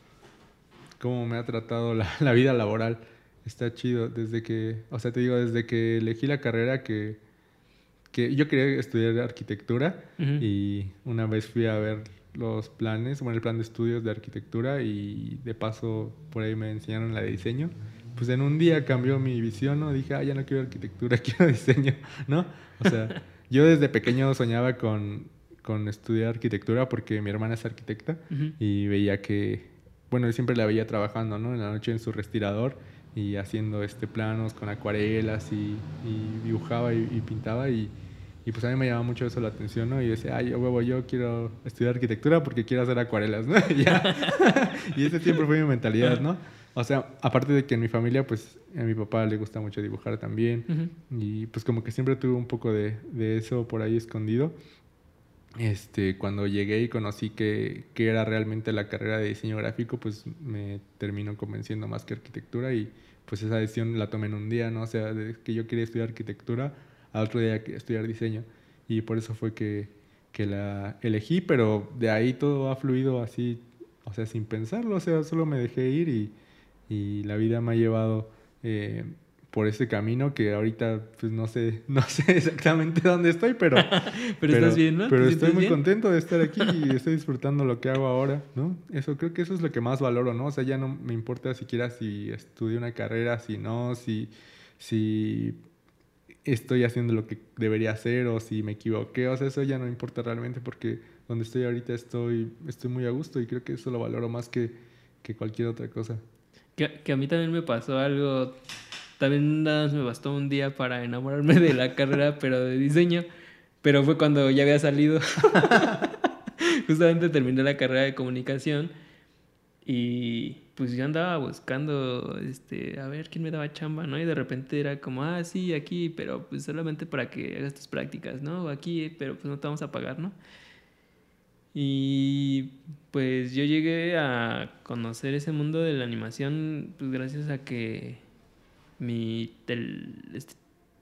como me ha tratado la, la, vida laboral. Está chido desde que, o sea, te digo, desde que elegí la carrera que, que yo quería estudiar arquitectura y una vez fui a ver los planes, bueno, el plan de estudios de arquitectura y de paso por ahí me enseñaron la de diseño pues en un día cambió mi visión, ¿no? Dije, ah, ya no quiero arquitectura, quiero diseño, ¿no? O sea, yo desde pequeño soñaba con, con estudiar arquitectura porque mi hermana es arquitecta y veía que, bueno, siempre la veía trabajando, ¿no? En la noche en su respirador y haciendo este planos con acuarelas y, dibujaba y, pintaba y, y, pues a mí me llamaba mucho eso la atención, ¿no? Y decía, ay, huevo, yo quiero estudiar arquitectura porque quiero hacer acuarelas, ¿no? y ese siempre fue mi mentalidad, ¿no? O sea, aparte de que en mi familia, pues a mi papá le gusta mucho dibujar también. Y pues como que siempre tuve un poco de, de, eso por ahí escondido. Este, cuando llegué y conocí que, que, era realmente la carrera de diseño gráfico, pues me terminó convenciendo más que arquitectura y pues esa decisión la tomé en un día, ¿no? O sea, de que yo quería estudiar arquitectura, al otro día estudiar diseño. Y por eso fue que, que la elegí, pero de ahí todo ha fluido así, o sea, sin pensarlo, o sea, solo me dejé ir y y la vida me ha llevado eh, por ese camino que ahorita pues no sé no sé exactamente dónde estoy pero pero, estás bien no pero estoy muy contento de estar aquí y estoy disfrutando lo que hago ahora no eso creo que eso es lo que más valoro no o sea ya no me importa siquiera si estudié una carrera si no si si estoy haciendo lo que debería hacer o si me equivoqué o sea eso ya no importa realmente porque donde estoy ahorita estoy estoy muy a gusto y creo que eso lo valoro más que que cualquier otra cosa que, a mí también me pasó algo, también nada más me bastó un día para enamorarme de la carrera, pero de diseño, pero fue cuando ya había salido. Justamente terminé la carrera de comunicación y pues yo andaba buscando, este, a ver quién me daba chamba, ¿no? Y de repente era como, ah, sí, aquí, pero pues solamente para que hagas tus prácticas, ¿no? Aquí, pero pues no te vamos a pagar, ¿no? Y pues yo llegué a conocer ese mundo de la animación pues gracias a que mi este,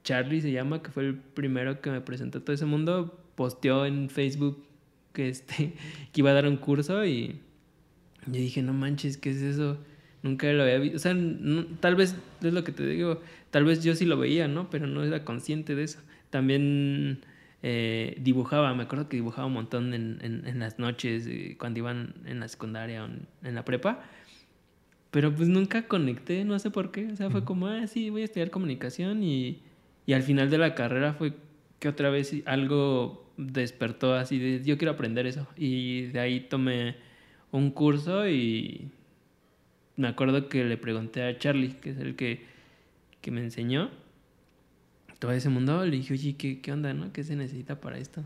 Charlie se llama, que fue el primero que me presentó todo ese mundo, posteó en Facebook que este que iba a dar un curso y yo dije, "No manches, ¿qué es eso?" Nunca lo había visto, o sea, tal vez es lo que te digo, tal vez yo sí lo veía, ¿no? Pero no era consciente de eso. También eh, dibujaba, me acuerdo que dibujaba un montón en, en, las noches eh, cuando iban en la secundaria o en, la prepa, pero pues nunca conecté, no sé por qué, o sea, fue como, ah, sí, voy a estudiar comunicación y, y al final de la carrera fue que otra vez algo despertó así de, yo quiero aprender eso, y de ahí tomé un curso y me acuerdo que le pregunté a Charlie, que es el que, que me enseñó, todo ese mundo, le dije, oye, ¿qué, qué onda, no? ¿Qué se necesita para esto?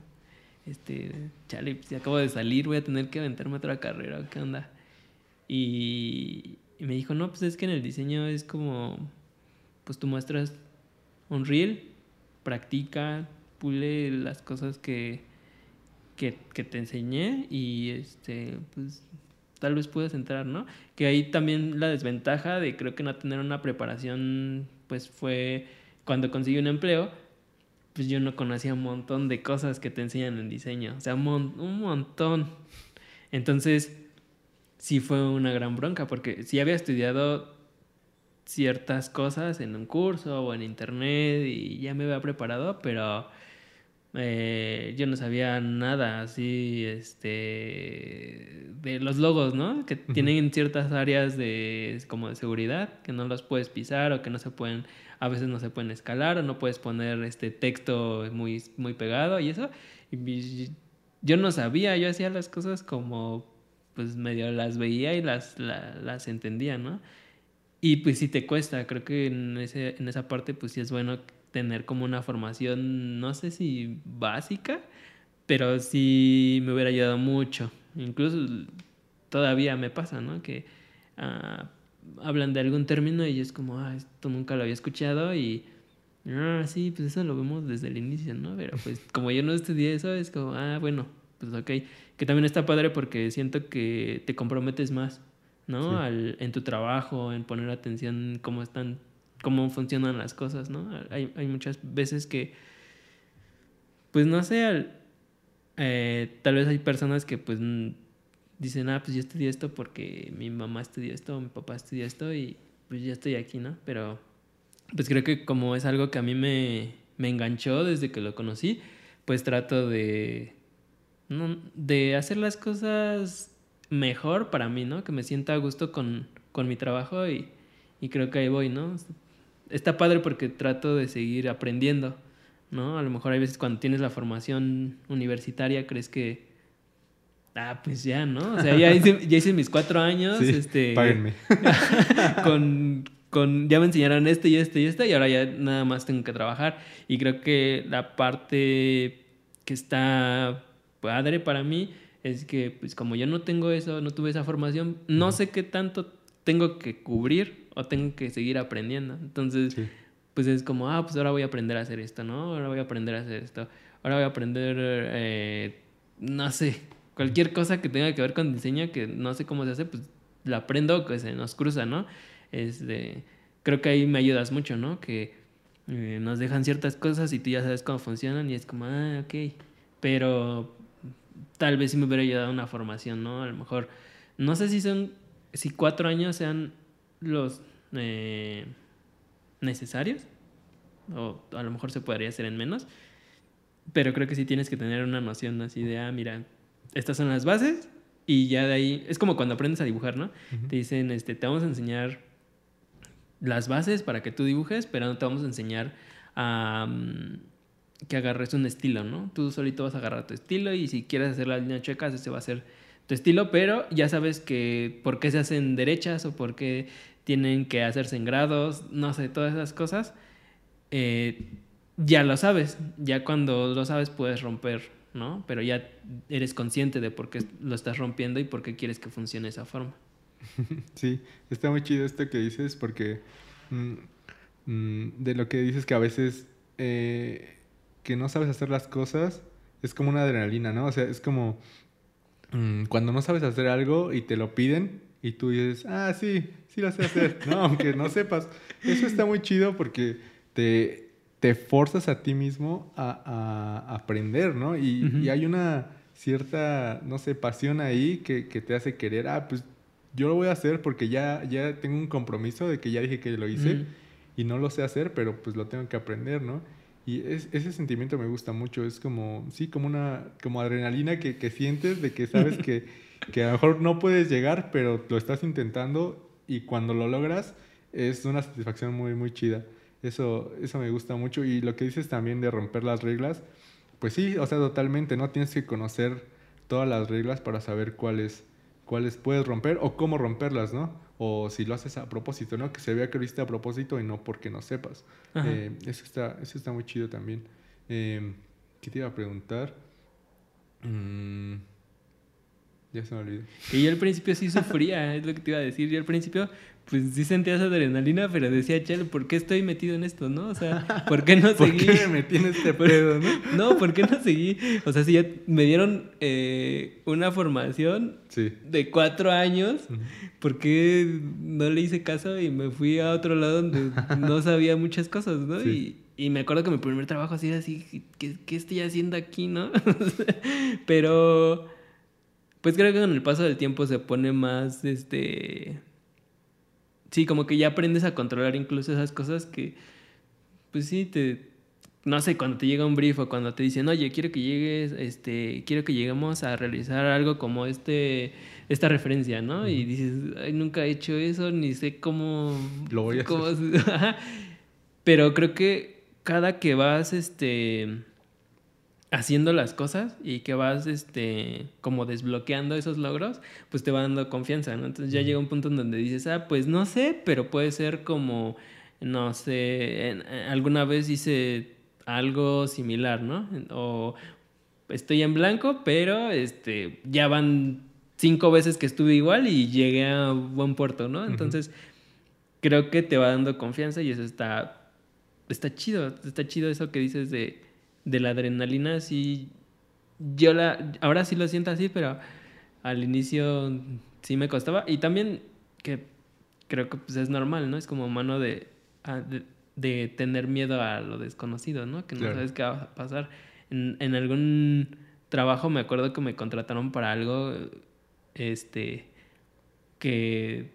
Este, chale, pues acabo de salir, voy a tener que aventarme otra carrera, ¿qué onda? Y, me dijo, no, pues es que en el diseño es como, pues tú muestras un reel, practica, pule las cosas que, que, que, te enseñé y este, pues tal vez puedas entrar, ¿no? Que ahí también la desventaja de creo que no tener una preparación, pues fue cuando conseguí un empleo, pues yo no conocía un montón de cosas que te enseñan en diseño, o sea, un, un montón. Entonces, sí fue una gran bronca, porque sí había estudiado ciertas cosas en un curso o en internet y ya me había preparado, pero eh, yo no sabía nada así, este, de los logos, ¿no? Que tienen ciertas áreas de, como de seguridad, que no los puedes pisar o que no se pueden a veces no se pueden escalar o no puedes poner este texto muy, muy pegado y eso. Y yo no sabía, yo hacía las cosas como pues medio las veía y las, las entendía, ¿no? Y pues si te cuesta, creo que en, ese, en esa parte pues sí es bueno tener como una formación, no sé si básica, pero sí me hubiera ayudado mucho. Incluso todavía me pasa, ¿no? Que ah, hablan de algún término y es como, ah, esto nunca lo había escuchado y, ah, sí, pues eso lo vemos desde el inicio, ¿no? Pero pues como yo no estudié eso, es como, ah, bueno, pues ok. Que también está padre porque siento que te comprometes más, ¿no? Al, en tu trabajo, en poner atención cómo están, cómo funcionan las cosas, ¿no? Hay, muchas veces que, pues no sé, eh, tal vez hay personas que pues dicen, ah, pues yo estudié esto porque mi mamá estudió esto, mi papá estudió esto y pues ya estoy aquí, ¿no? Pero pues creo que como es algo que a mí me, me enganchó desde que lo conocí, pues trato de, de hacer las cosas mejor para mí, ¿no? Que me sienta a gusto con, con mi trabajo y, y creo que ahí voy, ¿no? Está padre porque trato de seguir aprendiendo, ¿no? A lo mejor hay veces cuando tienes la formación universitaria crees que ah, pues ya, ¿no? O sea, ya hice, ya hice mis cuatro años. este, páguenme. con, con, ya me enseñaron este y este y este, y ahora ya nada más tengo que trabajar. Y creo que la parte que está padre para mí es que, pues como yo no tengo eso, no tuve esa formación, no sé qué tanto tengo que cubrir o tengo que seguir aprendiendo. Entonces, pues es como, ah, pues ahora voy a aprender a hacer esto, ¿no? Ahora voy a aprender a hacer esto. Ahora voy a aprender, eh, no sé, Cualquier cosa que tenga que ver con diseño, que no sé cómo se hace, pues la aprendo, que se nos cruza, ¿no? Este, creo que ahí me ayudas mucho, ¿no? Que eh, nos dejan ciertas cosas y tú ya sabes cómo funcionan y es como, ah, ok. Pero tal vez sí me hubiera ayudado una formación, ¿no? A lo mejor, no sé si son, si cuatro años sean los eh, necesarios, o a lo mejor se podría hacer en menos, pero creo que sí tienes que tener una noción así de, ah, mira, estas son las bases y ya de ahí, es como cuando aprendes a dibujar, ¿no? Te dicen, este, te vamos a enseñar las bases para que tú dibujes, pero no te vamos a enseñar a que agarres un estilo, ¿no? Tú solito vas a agarrar tu estilo y si quieres hacer la línea chueca, ese va a ser tu estilo, pero ya sabes que por qué se hacen derechas o por qué tienen que hacerse en grados, no sé, todas esas cosas, eh, ya lo sabes. Ya cuando lo sabes puedes romper ¿no? Pero ya eres consciente de por qué lo estás rompiendo y por qué quieres que funcione esa forma. Sí, está muy chido esto que dices porque mm, mm, de lo que dices que a veces eh, que no sabes hacer las cosas es como una adrenalina, ¿no? O sea, es como cuando no sabes hacer algo y te lo piden y tú dices, ah, sí, sí lo sé hacer, ¿no? Aunque no sepas. Eso está muy chido porque te te forzas a ti mismo a, aprender, ¿no? Y, hay una cierta, no sé, pasión ahí que, te hace querer, ah, pues yo lo voy a hacer porque ya, ya tengo un compromiso de que ya dije que lo hice y no lo sé hacer, pero pues lo tengo que aprender, ¿no? Y ese sentimiento me gusta mucho, es como, sí, como una, como adrenalina que, que sientes de que sabes que, que a lo mejor no puedes llegar, pero lo estás intentando y cuando lo logras es una satisfacción muy, muy chida. Eso, eso me gusta mucho. Y lo que dices también de romper las reglas, pues sí, o sea, totalmente, ¿no? Tienes que conocer todas las reglas para saber cuáles, cuáles puedes romper o cómo romperlas, ¿no? O si lo haces a propósito, ¿no? Que se vea que lo hiciste a propósito y no porque no sepas. Eh, eso, está, eso está muy chido también. Eh, ¿Qué te iba a preguntar? Mm, ya se me olvidó. Y yo al principio sí sufría, es lo que te iba a decir. Yo al principio pues sí sentía esa adrenalina, pero decía, chale, ¿por qué estoy metido en esto, no? O sea, ¿por qué no seguí? ¿Por qué me metí en este pedo, no? no, ¿por qué no seguí? O sea, si ya me dieron eh, una formación de cuatro años, ¿por qué no le hice caso y me fui a otro lado donde no sabía muchas cosas, no? Y, y me acuerdo que mi primer trabajo así era así, ¿qué, qué estoy haciendo aquí, no? pero, pues creo que con el paso del tiempo se pone más, este sí, como que ya aprendes a controlar incluso esas cosas que, pues sí, te, no sé, cuando te llega un brief o cuando te dicen, oye, quiero que llegues, este, quiero que lleguemos a realizar algo como este, esta referencia, ¿no? Y dices, Ay, nunca he hecho eso, ni sé cómo... Lo voy a hacer. Pero creo que cada que vas, este haciendo las cosas y que vas este como desbloqueando esos logros, pues te va dando confianza, ¿no? Entonces ya llega un punto en donde dices, ah, pues no sé, pero puede ser como no sé, alguna vez hice algo similar, ¿no? O estoy en blanco, pero este, ya van cinco veces que estuve igual y llegué a buen puerto, ¿no? Entonces, creo que te va dando confianza y eso está, está chido, está chido eso que dices de, de la adrenalina, sí, yo la, ahora sí lo siento así, pero al inicio sí me costaba y también que creo que pues es normal, ¿no? Es como mano de, ah, de, tener miedo a lo desconocido, ¿no? Que no sabes qué va a pasar. En, en algún trabajo me acuerdo que me contrataron para algo este, que,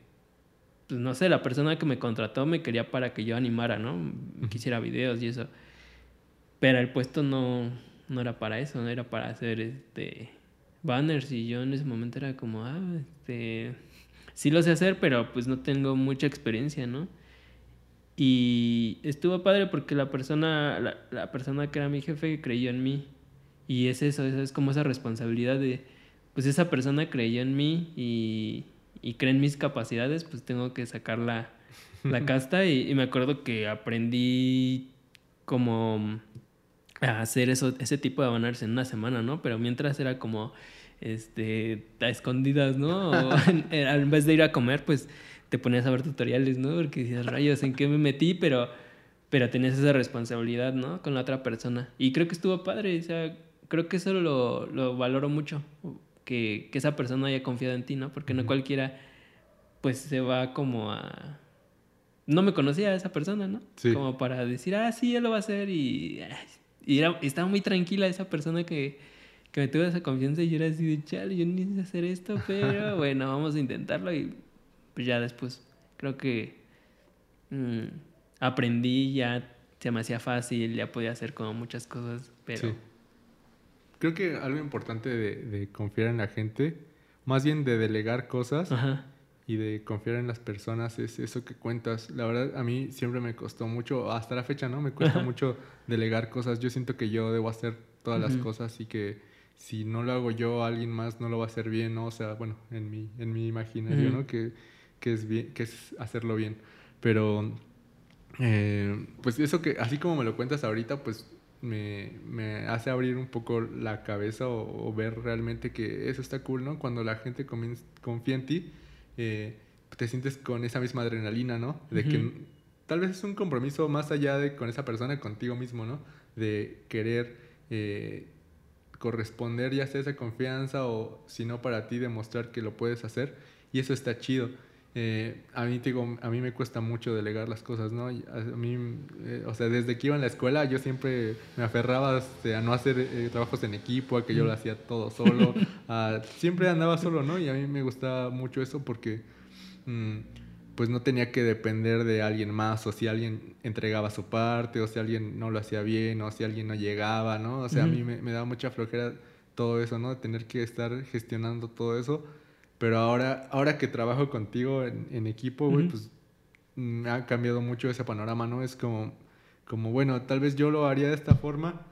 pues no sé, la persona que me contrató me quería para que yo animara, ¿no? Quisiera videos y eso. Pero el puesto no, no era para eso, no era para hacer este banners y yo en ese momento era como, ah, este, sí lo sé hacer, pero pues no tengo mucha experiencia, ¿no? Y estuvo padre porque la persona, la, la persona que era mi jefe creyó en mí. Y es eso, eso es como esa responsabilidad de, pues esa persona creyó en mí y, y cree en mis capacidades, pues tengo que sacar la, la casta y, me acuerdo que aprendí como a hacer eso, ese tipo de banners en una semana, ¿no? Pero mientras era como, este, a escondidas, ¿no? en, vez de ir a comer, pues te ponías a ver tutoriales, ¿no? Porque decías, rayos, ¿en qué me metí? Pero, pero tenías esa responsabilidad, ¿no? Con la otra persona. Y creo que estuvo padre, o sea, creo que eso lo, lo valoro mucho que, esa persona haya confiado en ti, ¿no? Porque no cualquiera, pues se va como a... No me conocía a esa persona, ¿no? Sí. Como para decir, ah, sí, él lo va a hacer y... Y, estaba muy tranquila esa persona que, que me tuvo esa confianza y yo era así de, chale, yo ni sé hacer esto, pero bueno, vamos a intentarlo y pues ya después creo que mm, aprendí, ya se me hacía fácil, ya podía hacer como muchas cosas, pero creo que algo importante de, confiar en la gente, más bien de delegar cosas y de confiar en las personas, es eso que cuentas. La verdad, a mí siempre me costó mucho, hasta la fecha, ¿no? Me cuesta mucho delegar cosas. Yo siento que yo debo hacer todas las cosas y que si no lo hago yo, alguien más no lo va a hacer bien, ¿no? O sea, bueno, en mi, en mi imaginario, ¿no? Que, que, es bien, que es hacerlo bien. Pero, eh, pues eso que, así como me lo cuentas ahorita, pues me, me, hace abrir un poco la cabeza o, ver realmente que eso está cool, ¿no? Cuando la gente confía en ti, eh, te sientes con esa misma adrenalina, ¿no? De que tal vez es un compromiso más allá de con esa persona, contigo mismo, ¿no? De querer eh, corresponder ya sea esa confianza o si no para ti demostrar que lo puedes hacer y eso está chido. Eh, a mí digo, a mí me cuesta mucho delegar las cosas, ¿no? A mí, eh, o sea, desde que iba en la escuela yo siempre me aferraba este, a no hacer eh, trabajos en equipo, a que yo lo hacía todo solo, siempre andaba solo, ¿no? Y a mí me gustaba mucho eso porque mm, pues no tenía que depender de alguien más, o si alguien entregaba su parte, o si alguien no lo hacía bien, o si alguien no llegaba, ¿no? O sea, a mí me, me daba mucha flojera todo eso, ¿no? Tener que estar gestionando todo eso pero ahora, ahora que trabajo contigo en, equipo, güey, pues me ha cambiado mucho ese panorama, ¿no? Es como, como, bueno, tal vez yo lo haría de esta forma,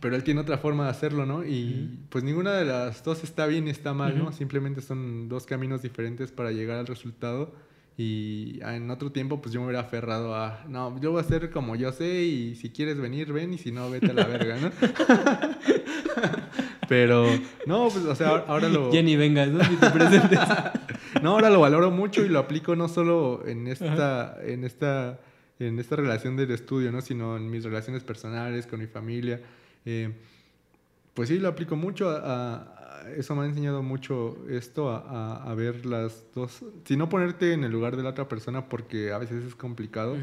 pero él tiene otra forma de hacerlo, ¿no? Y pues ninguna de las dos está bien ni está mal, ¿no? Simplemente son dos caminos diferentes para llegar al resultado. Y en otro tiempo, pues yo me hubiera aferrado a, no, yo voy a hacer como yo sé y si quieres venir, ven y si no, vete a la verga, ¿no? Pero, no, pues, o sea, ahora lo... Ya ni vengas, ¿no? Te presentes. no, ahora lo valoro mucho y lo aplico no solo en esta, en esta, en esta relación del estudio, ¿no? Sino en mis relaciones personales, con mi familia. Eh, pues sí, lo aplico mucho. A, eso me ha enseñado mucho esto, a, a, ver las dos... Si no ponerte en el lugar de la otra persona porque a veces es complicado.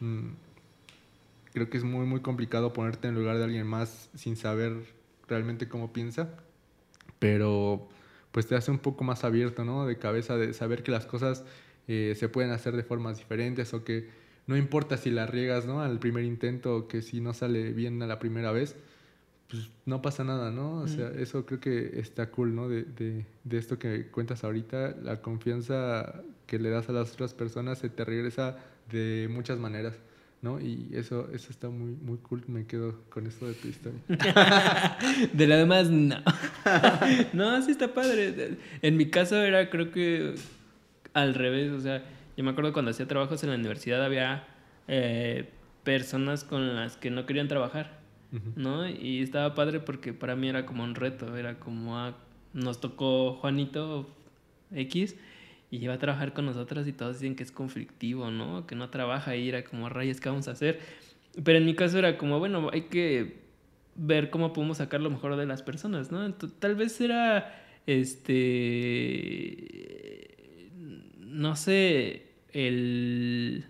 Mm, creo que es muy, muy complicado ponerte en el lugar de alguien más sin saber realmente cómo piensa, pero pues te hace un poco más abierto, ¿no? De cabeza, de saber que las cosas eh, se pueden hacer de formas diferentes o que no importa si la riegas, ¿no? Al primer intento o que si no sale bien a la primera vez, pues no pasa nada, ¿no? O sea, eso creo que está cool, ¿no? De, de, de, esto que cuentas ahorita, la confianza que le das a las otras personas se te regresa de muchas maneras. ¿No? Y eso, eso está muy, muy cool, me quedo con esto de tu historia. de lo demás, no. no, sí está padre. En mi caso era creo que al revés, o sea, Yo me acuerdo cuando hacía trabajos en la universidad había eh, personas con las que no querían trabajar, ¿no? Y estaba padre porque para mí era como un reto, era como, ah, nos tocó Juanito X y iba a trabajar con nosotros y todos dicen que es conflictivo, ¿no? Que no trabaja y era como, rayos, ¿qué vamos a hacer? Pero en mi caso era como, bueno, hay que ver cómo podemos sacar lo mejor de las personas, ¿no? tal vez era, este, no sé, el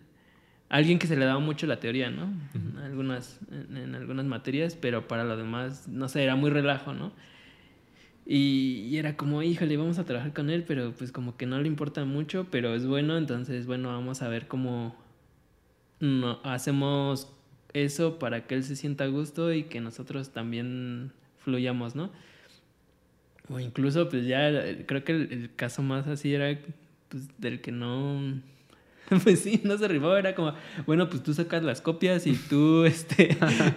alguien que se le daba mucho la teoría, ¿no? en, algunas, en, algunas materias, pero para lo demás, no sé, era muy relajo, ¿no? Y, era como, híjole, vamos a trabajar con él, pero pues como que no le importa mucho, pero es bueno, entonces, bueno, vamos a ver cómo no, hacemos eso para que él se sienta a gusto y que nosotros también fluyamos, ¿no? O incluso, pues ya, creo que el, caso más así era pues, del que no... Pues sí, no se arribó, era como, bueno, pues tú sacas las copias y tú, este,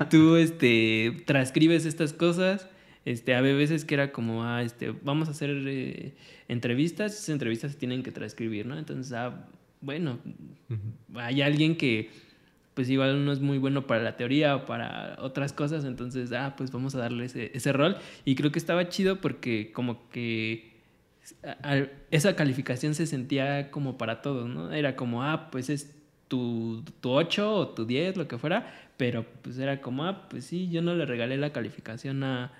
tú, este, transcribes estas cosas. Este, había veces que era como, ah, este, vamos a hacer eh, entrevistas, esas entrevistas se tienen que transcribir, ¿no? Entonces, ah, bueno, hay alguien que pues igual no es muy bueno para la teoría o para otras cosas, entonces, ah, pues vamos a darle ese, ese rol. Y creo que estaba chido porque como que esa calificación se sentía como para todos, ¿no? Era como, ah, pues es tu, tu 8 o tu 10, lo que fuera, pero pues era como, ah, pues sí, yo no le regalé la calificación a,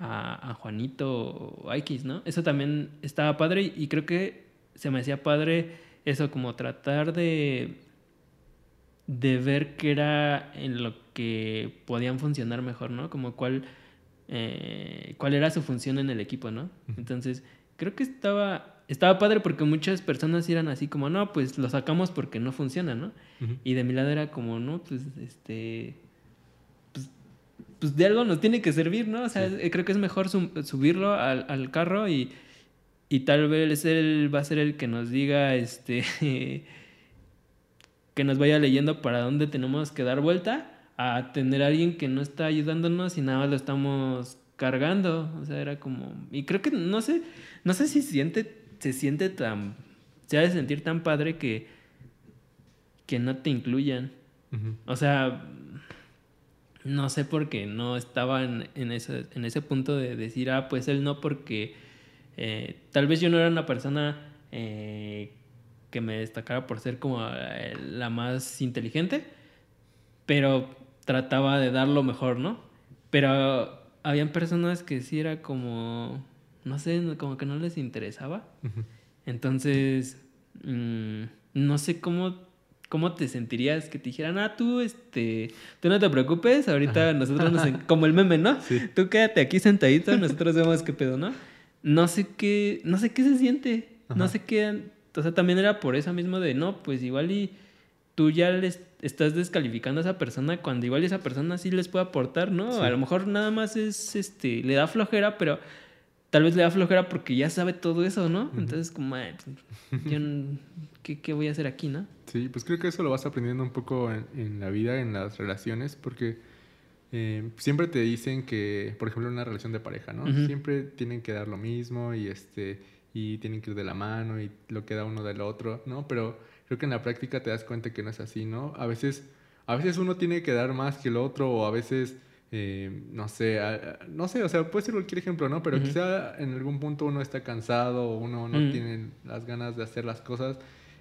a, a Juanito o X, ¿no? Eso también estaba padre y creo que se me hacía padre eso, como tratar de de ver qué era en lo que podían funcionar mejor, ¿no? Como cuál, eh, cuál era su función en el equipo, ¿no? Entonces, creo que estaba, estaba padre porque muchas personas eran así como, no, pues lo sacamos porque no funciona, ¿no? Y de mi lado era como, no, pues este, pues, de algo nos tiene que servir, ¿no? O sea, creo que es mejor subirlo al, al carro y, y tal vez él va a ser el que nos diga, este... que nos vaya leyendo para dónde tenemos que dar vuelta, a tener a alguien que no está ayudándonos y nada más lo estamos cargando. O sea, era como. Y creo que no sé, no sé si siente, se siente tan. Se ha de sentir tan padre que. que no te incluyan. O sea. No sé por qué no estaba en, en, ese, en ese punto de decir, ah, pues él no, porque eh, tal vez yo no era una persona eh, que me destacara por ser como eh, la más inteligente, pero trataba de dar lo mejor, ¿no? Pero habían personas que sí era como, no sé, como que no les interesaba. Entonces, mm, no sé cómo, cómo te sentirías que te dijeran, ah, tú, este, tú no te preocupes, ahorita nosotros nos, como el meme, ¿no? Tú quédate aquí sentadito, nosotros vemos qué pedo, ¿no? No sé qué, no sé qué se siente, no sé qué o sea, también era por eso mismo de, no, pues igual y tú ya les estás descalificando a esa persona cuando igual esa persona sí les puede aportar, ¿no? A lo mejor nada más es, este, le da flojera, pero tal vez le da flojera porque ya sabe todo eso, ¿no? Entonces, como, yo, ¿qué, voy a hacer aquí, no? Sí, pues creo que eso lo vas aprendiendo un poco en, la vida, en las relaciones, porque eh, siempre te dicen que, por ejemplo, en una relación de pareja, ¿no? Siempre tienen que dar lo mismo y este y tienen que ir de la mano y lo queda uno del otro, ¿no? Pero creo que en la práctica te das cuenta que no es así, ¿no? A veces, a veces uno tiene que dar más que el otro o a veces, eh, no sé, no sé, o sea, puede ser cualquier ejemplo, ¿no? Pero quizá en algún punto uno está cansado o uno no tiene las ganas de hacer las cosas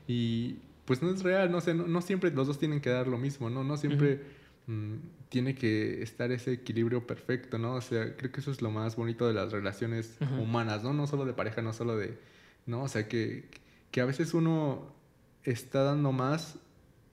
y pues no es real, no sé, no, siempre los dos tienen que dar lo mismo, ¿no? No siempre... Mm, tiene que estar ese equilibrio perfecto, ¿no? O sea, creo que eso es lo más bonito de las relaciones humanas, ¿no? No solo de pareja, no solo de, ¿no? O sea, que, que a veces uno está dando más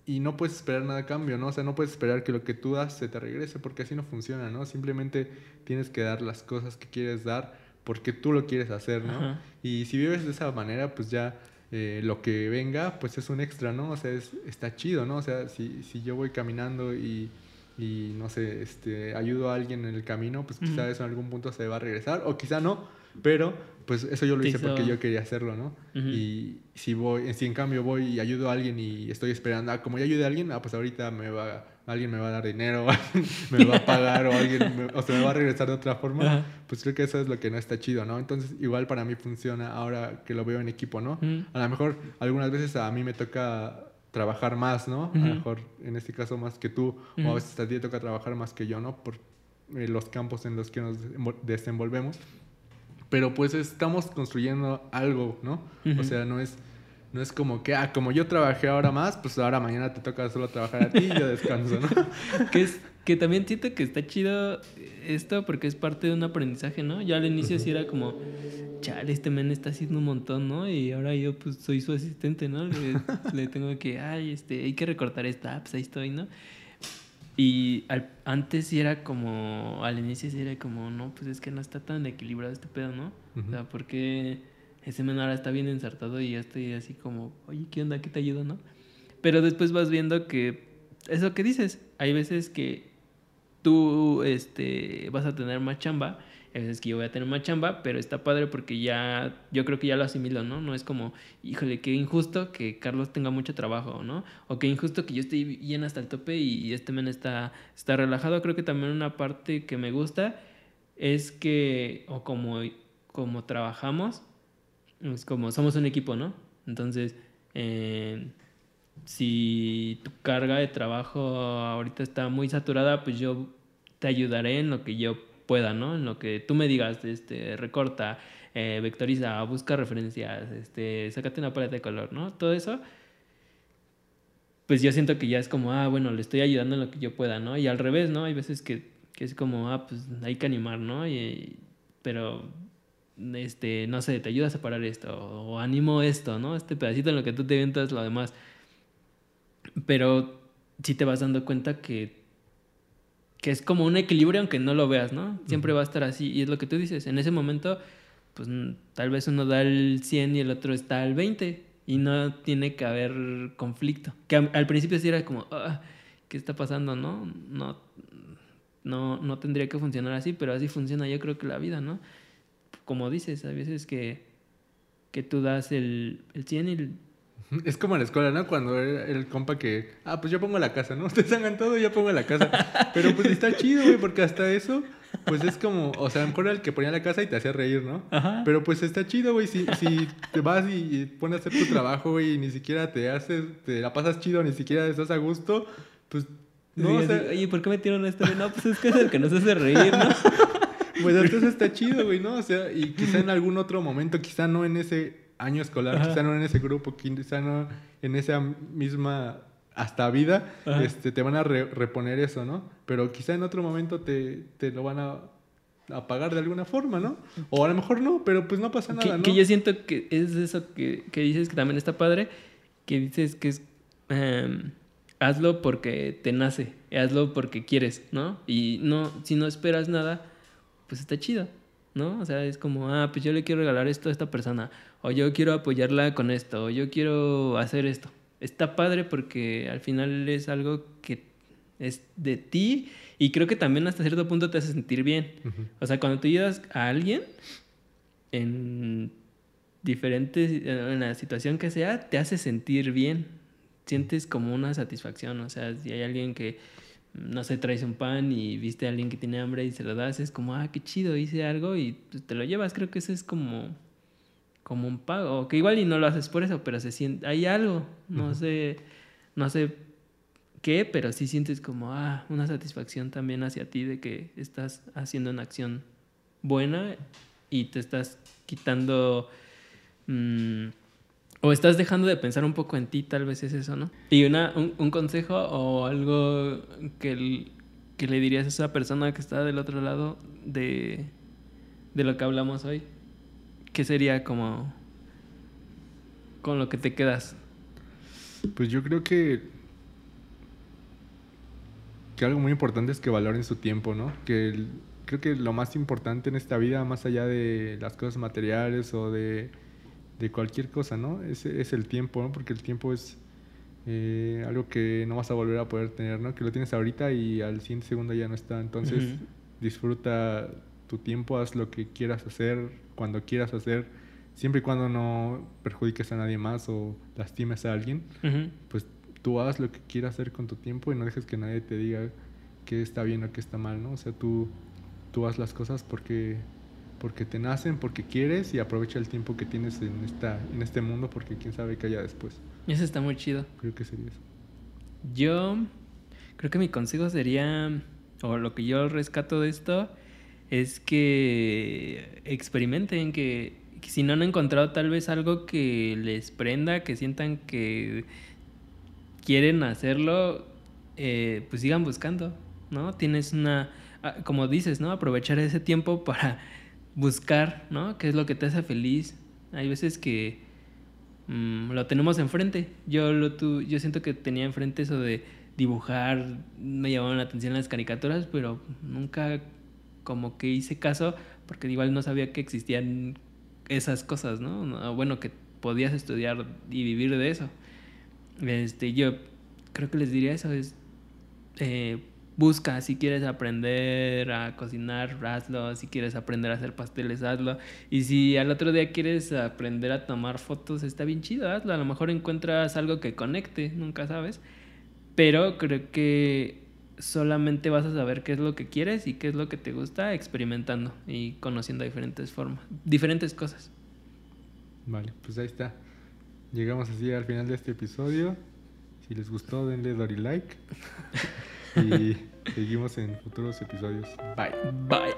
y no puedes esperar nada a cambio, ¿no? O sea, no puedes esperar que lo que tú das se te regrese porque así no funciona, ¿no? Simplemente tienes que dar las cosas que quieres dar porque tú lo quieres hacer, ¿no? Y si vives de esa manera, pues ya eh, lo que venga, pues es un extra, ¿no? O sea, es, está chido, ¿no? O sea, si, si yo voy caminando y y no sé, este, ayudo a alguien en el camino, pues quizá eso en algún punto se va a regresar, o quizá no, Pero pues eso yo lo hice porque yo quería hacerlo, ¿no? Ujú. Y si voy, si en cambio voy y ayudo a alguien y estoy esperando, ah, como ya ayudé a alguien, ah, pues ahorita me va, alguien me va a dar dinero, me va a pagar o alguien, me- o se me va a regresar de otra forma, pues creo que eso es lo que no está chido, ¿no? Entonces igual para mí funciona ahora que lo veo en equipo, ¿no? A lo mejor algunas veces a mí me toca trabajar más, ¿no? A lo mejor en este caso más que tú, o a veces a ti te toca trabajar más que yo, ¿no? Por eh, los campos en los que nos desenvol- desenvolvemos. Pero pues estamos construyendo algo, ¿no? O sea, no es, no es como que, ah, como yo trabajé ahora más, pues ahora mañana te toca solo trabajar a ti y yo descanso, ¿no? que es que también siento que está chido esto porque es parte de un aprendizaje, ¿no? Yo al inicio sí era como, chale, este men está haciendo un montón, ¿no? Y ahora yo pues soy su asistente, ¿no? Le, le tengo que, ay, este, hay que recortar esta, pues ahí estoy, ¿no? Y al- antes sí era como, al inicio sí era como, no, pues es que no está tan equilibrado este pedo, ¿no? O sea, porque ese men ahora está bien ensartado y yo estoy así como, oye, ¿qué onda? ¿Qué te ayudo, no? Pero después vas viendo que, eso que dices, hay veces que tú este, vas a tener más chamba, hay que yo voy a tener más chamba, pero está padre porque ya, yo creo que ya lo asimilo, ¿no? No es como, híjole, qué injusto que Carlos tenga mucho trabajo, ¿no? O qué injusto que yo esté bien hasta el tope y este men está, está relajado. Creo que también una parte que me gusta es que, o como, como trabajamos, es como somos un equipo, ¿no? Entonces, eh, si tu carga de trabajo ahorita está muy saturada, pues yo te ayudaré en lo que yo pueda, ¿no? En lo que tú me digas, este, recorta, eh, vectoriza, busca referencias, este, sácate una paleta de color, ¿no? Todo eso, pues yo siento que ya es como, ah, bueno, le estoy ayudando en lo que yo pueda, ¿no? Y al revés, ¿no? Hay veces que, que es como, ah, pues hay que animar, ¿no? Y, pero, este, no sé, te ayuda a separar esto, o animo esto, ¿no? Este pedacito en lo que tú te avientas, lo demás. Pero sí te vas dando cuenta que, que es como un equilibrio aunque no lo veas, ¿no? Siempre va a estar así. Y es lo que tú dices, en ese momento, pues tal vez uno da el 100 y el otro está al 20 y no tiene que haber conflicto. Que al principio sí era como, "Ah, ¿qué está pasando, no? No, no? no tendría que funcionar así, pero así funciona yo creo que la vida, ¿no? Como dices, a veces que, que tú das el, el 100 y el- Es como en la escuela, ¿no? Cuando era el compa que, ah, pues yo pongo la casa, ¿no? Ustedes hagan todo, yo pongo la casa. Pero pues está chido, güey, porque hasta eso, pues es como, o sea, a lo mejor era el que ponía la casa y te hacía reír, ¿no? Ajá. Pero pues está chido, güey, si, si te vas y, y pones a hacer tu trabajo, güey, y ni siquiera te haces, te la pasas chido, ni siquiera estás a gusto, pues, no, Sí, o sea, Oye, ¿por qué metieron esto? No, pues es que es el que nos hace reír, ¿no? pues entonces está chido, güey, ¿no? O sea, y quizá en algún otro momento, quizá no en ese año escolar, Ajá. quizá no en ese grupo, quizá no en esa misma hasta vida, Ajá. este, te van a re- reponer eso, ¿no? Pero quizá en otro momento te, te lo van a, a pagar de alguna forma, ¿no? O a lo mejor no, pero pues no pasa que, nada, ¿no? que yo siento que es eso que, que dices que también está padre, que dices que es em, hazlo porque te nace, hazlo porque quieres, ¿no? Y no, si no esperas nada, pues está chido, ¿no? O sea, es como, ah, pues yo le quiero regalar esto a esta persona, o yo quiero apoyarla con esto, o yo quiero hacer esto. Está padre porque al final es algo que es de ti y creo que también hasta cierto punto te hace sentir bien. O sea, cuando tú ayudas a alguien en diferentes, en la situación que sea, te hace sentir bien. Sientes como una satisfacción. O sea, si hay alguien que, no sé, traes un pan y viste a alguien que tiene hambre y se lo das, es como, ah, qué chido, hice algo y pues, te lo llevas. Creo que eso es como, como un pago. Que igual y no lo haces por eso, pero se siente, hay algo. No sé, no sé qué, pero sí sientes como, ah, una satisfacción también hacia ti de que estás haciendo una acción buena y te estás quitando mm, o estás dejando de pensar un poco en ti, tal vez es eso, ¿no? Y una, un, un consejo o algo que, que le dirías a esa persona que está del otro lado de, de lo que hablamos hoy, ¿qué sería como con lo que te quedas? Pues yo creo que que algo muy importante es que valoren su tiempo, ¿no? Que creo que lo más importante en esta vida, más allá de las cosas materiales o de, de cualquier cosa, ¿no? Es, es el tiempo, ¿no? Porque el tiempo es eh, algo que no vas a volver a poder tener, ¿no? Que lo tienes ahorita y al siguiente segundo ya no está. Entonces disfruta tu tiempo, haz lo que quieras hacer, cuando quieras hacer, siempre y cuando no perjudiques a nadie más o lastimes a alguien, pues tú haz lo que quieras hacer con tu tiempo y no dejes que nadie te diga qué está bien o qué está mal, ¿no? O sea, tú, tú haz las cosas porque, porque te nacen, porque quieres y aprovecha el tiempo que tienes en, esta, en este mundo porque quién sabe qué haya después. Eso está muy chido. Creo que sería eso. Yo creo que mi consejo sería, o lo que yo rescato de esto, es que experimenten, que, si no han encontrado tal vez algo que les prenda, que sientan que quieren hacerlo, eh, pues sigan buscando, ¿no? Tienes una, ah, como dices, ¿no? Aprovechar ese tiempo para buscar, ¿no? ¿Qué es lo que te hace feliz? Hay veces que mm, lo tenemos enfrente. Yo, lo tu, yo siento que tenía enfrente eso de dibujar, me llamaban la atención las caricaturas, pero nunca como que hice caso porque igual no sabía que existían esas cosas, ¿no? Bueno, que podías estudiar y vivir de eso. Este, yo creo que les diría eso, es eh, busca, si quieres aprender a cocinar, hazlo, si quieres aprender a hacer pasteles, hazlo, y si al otro día quieres aprender a tomar fotos, está bien chido, hazlo, a lo mejor encuentras algo que conecte, nunca sabes, pero creo que solamente vas a saber qué es lo que quieres y qué es lo que te gusta experimentando y conociendo diferentes formas, diferentes cosas. Vale, pues ahí está. Llegamos así al final de este episodio. Si les gustó, denle Dory like. y seguimos en futuros episodios. Bye. Bye.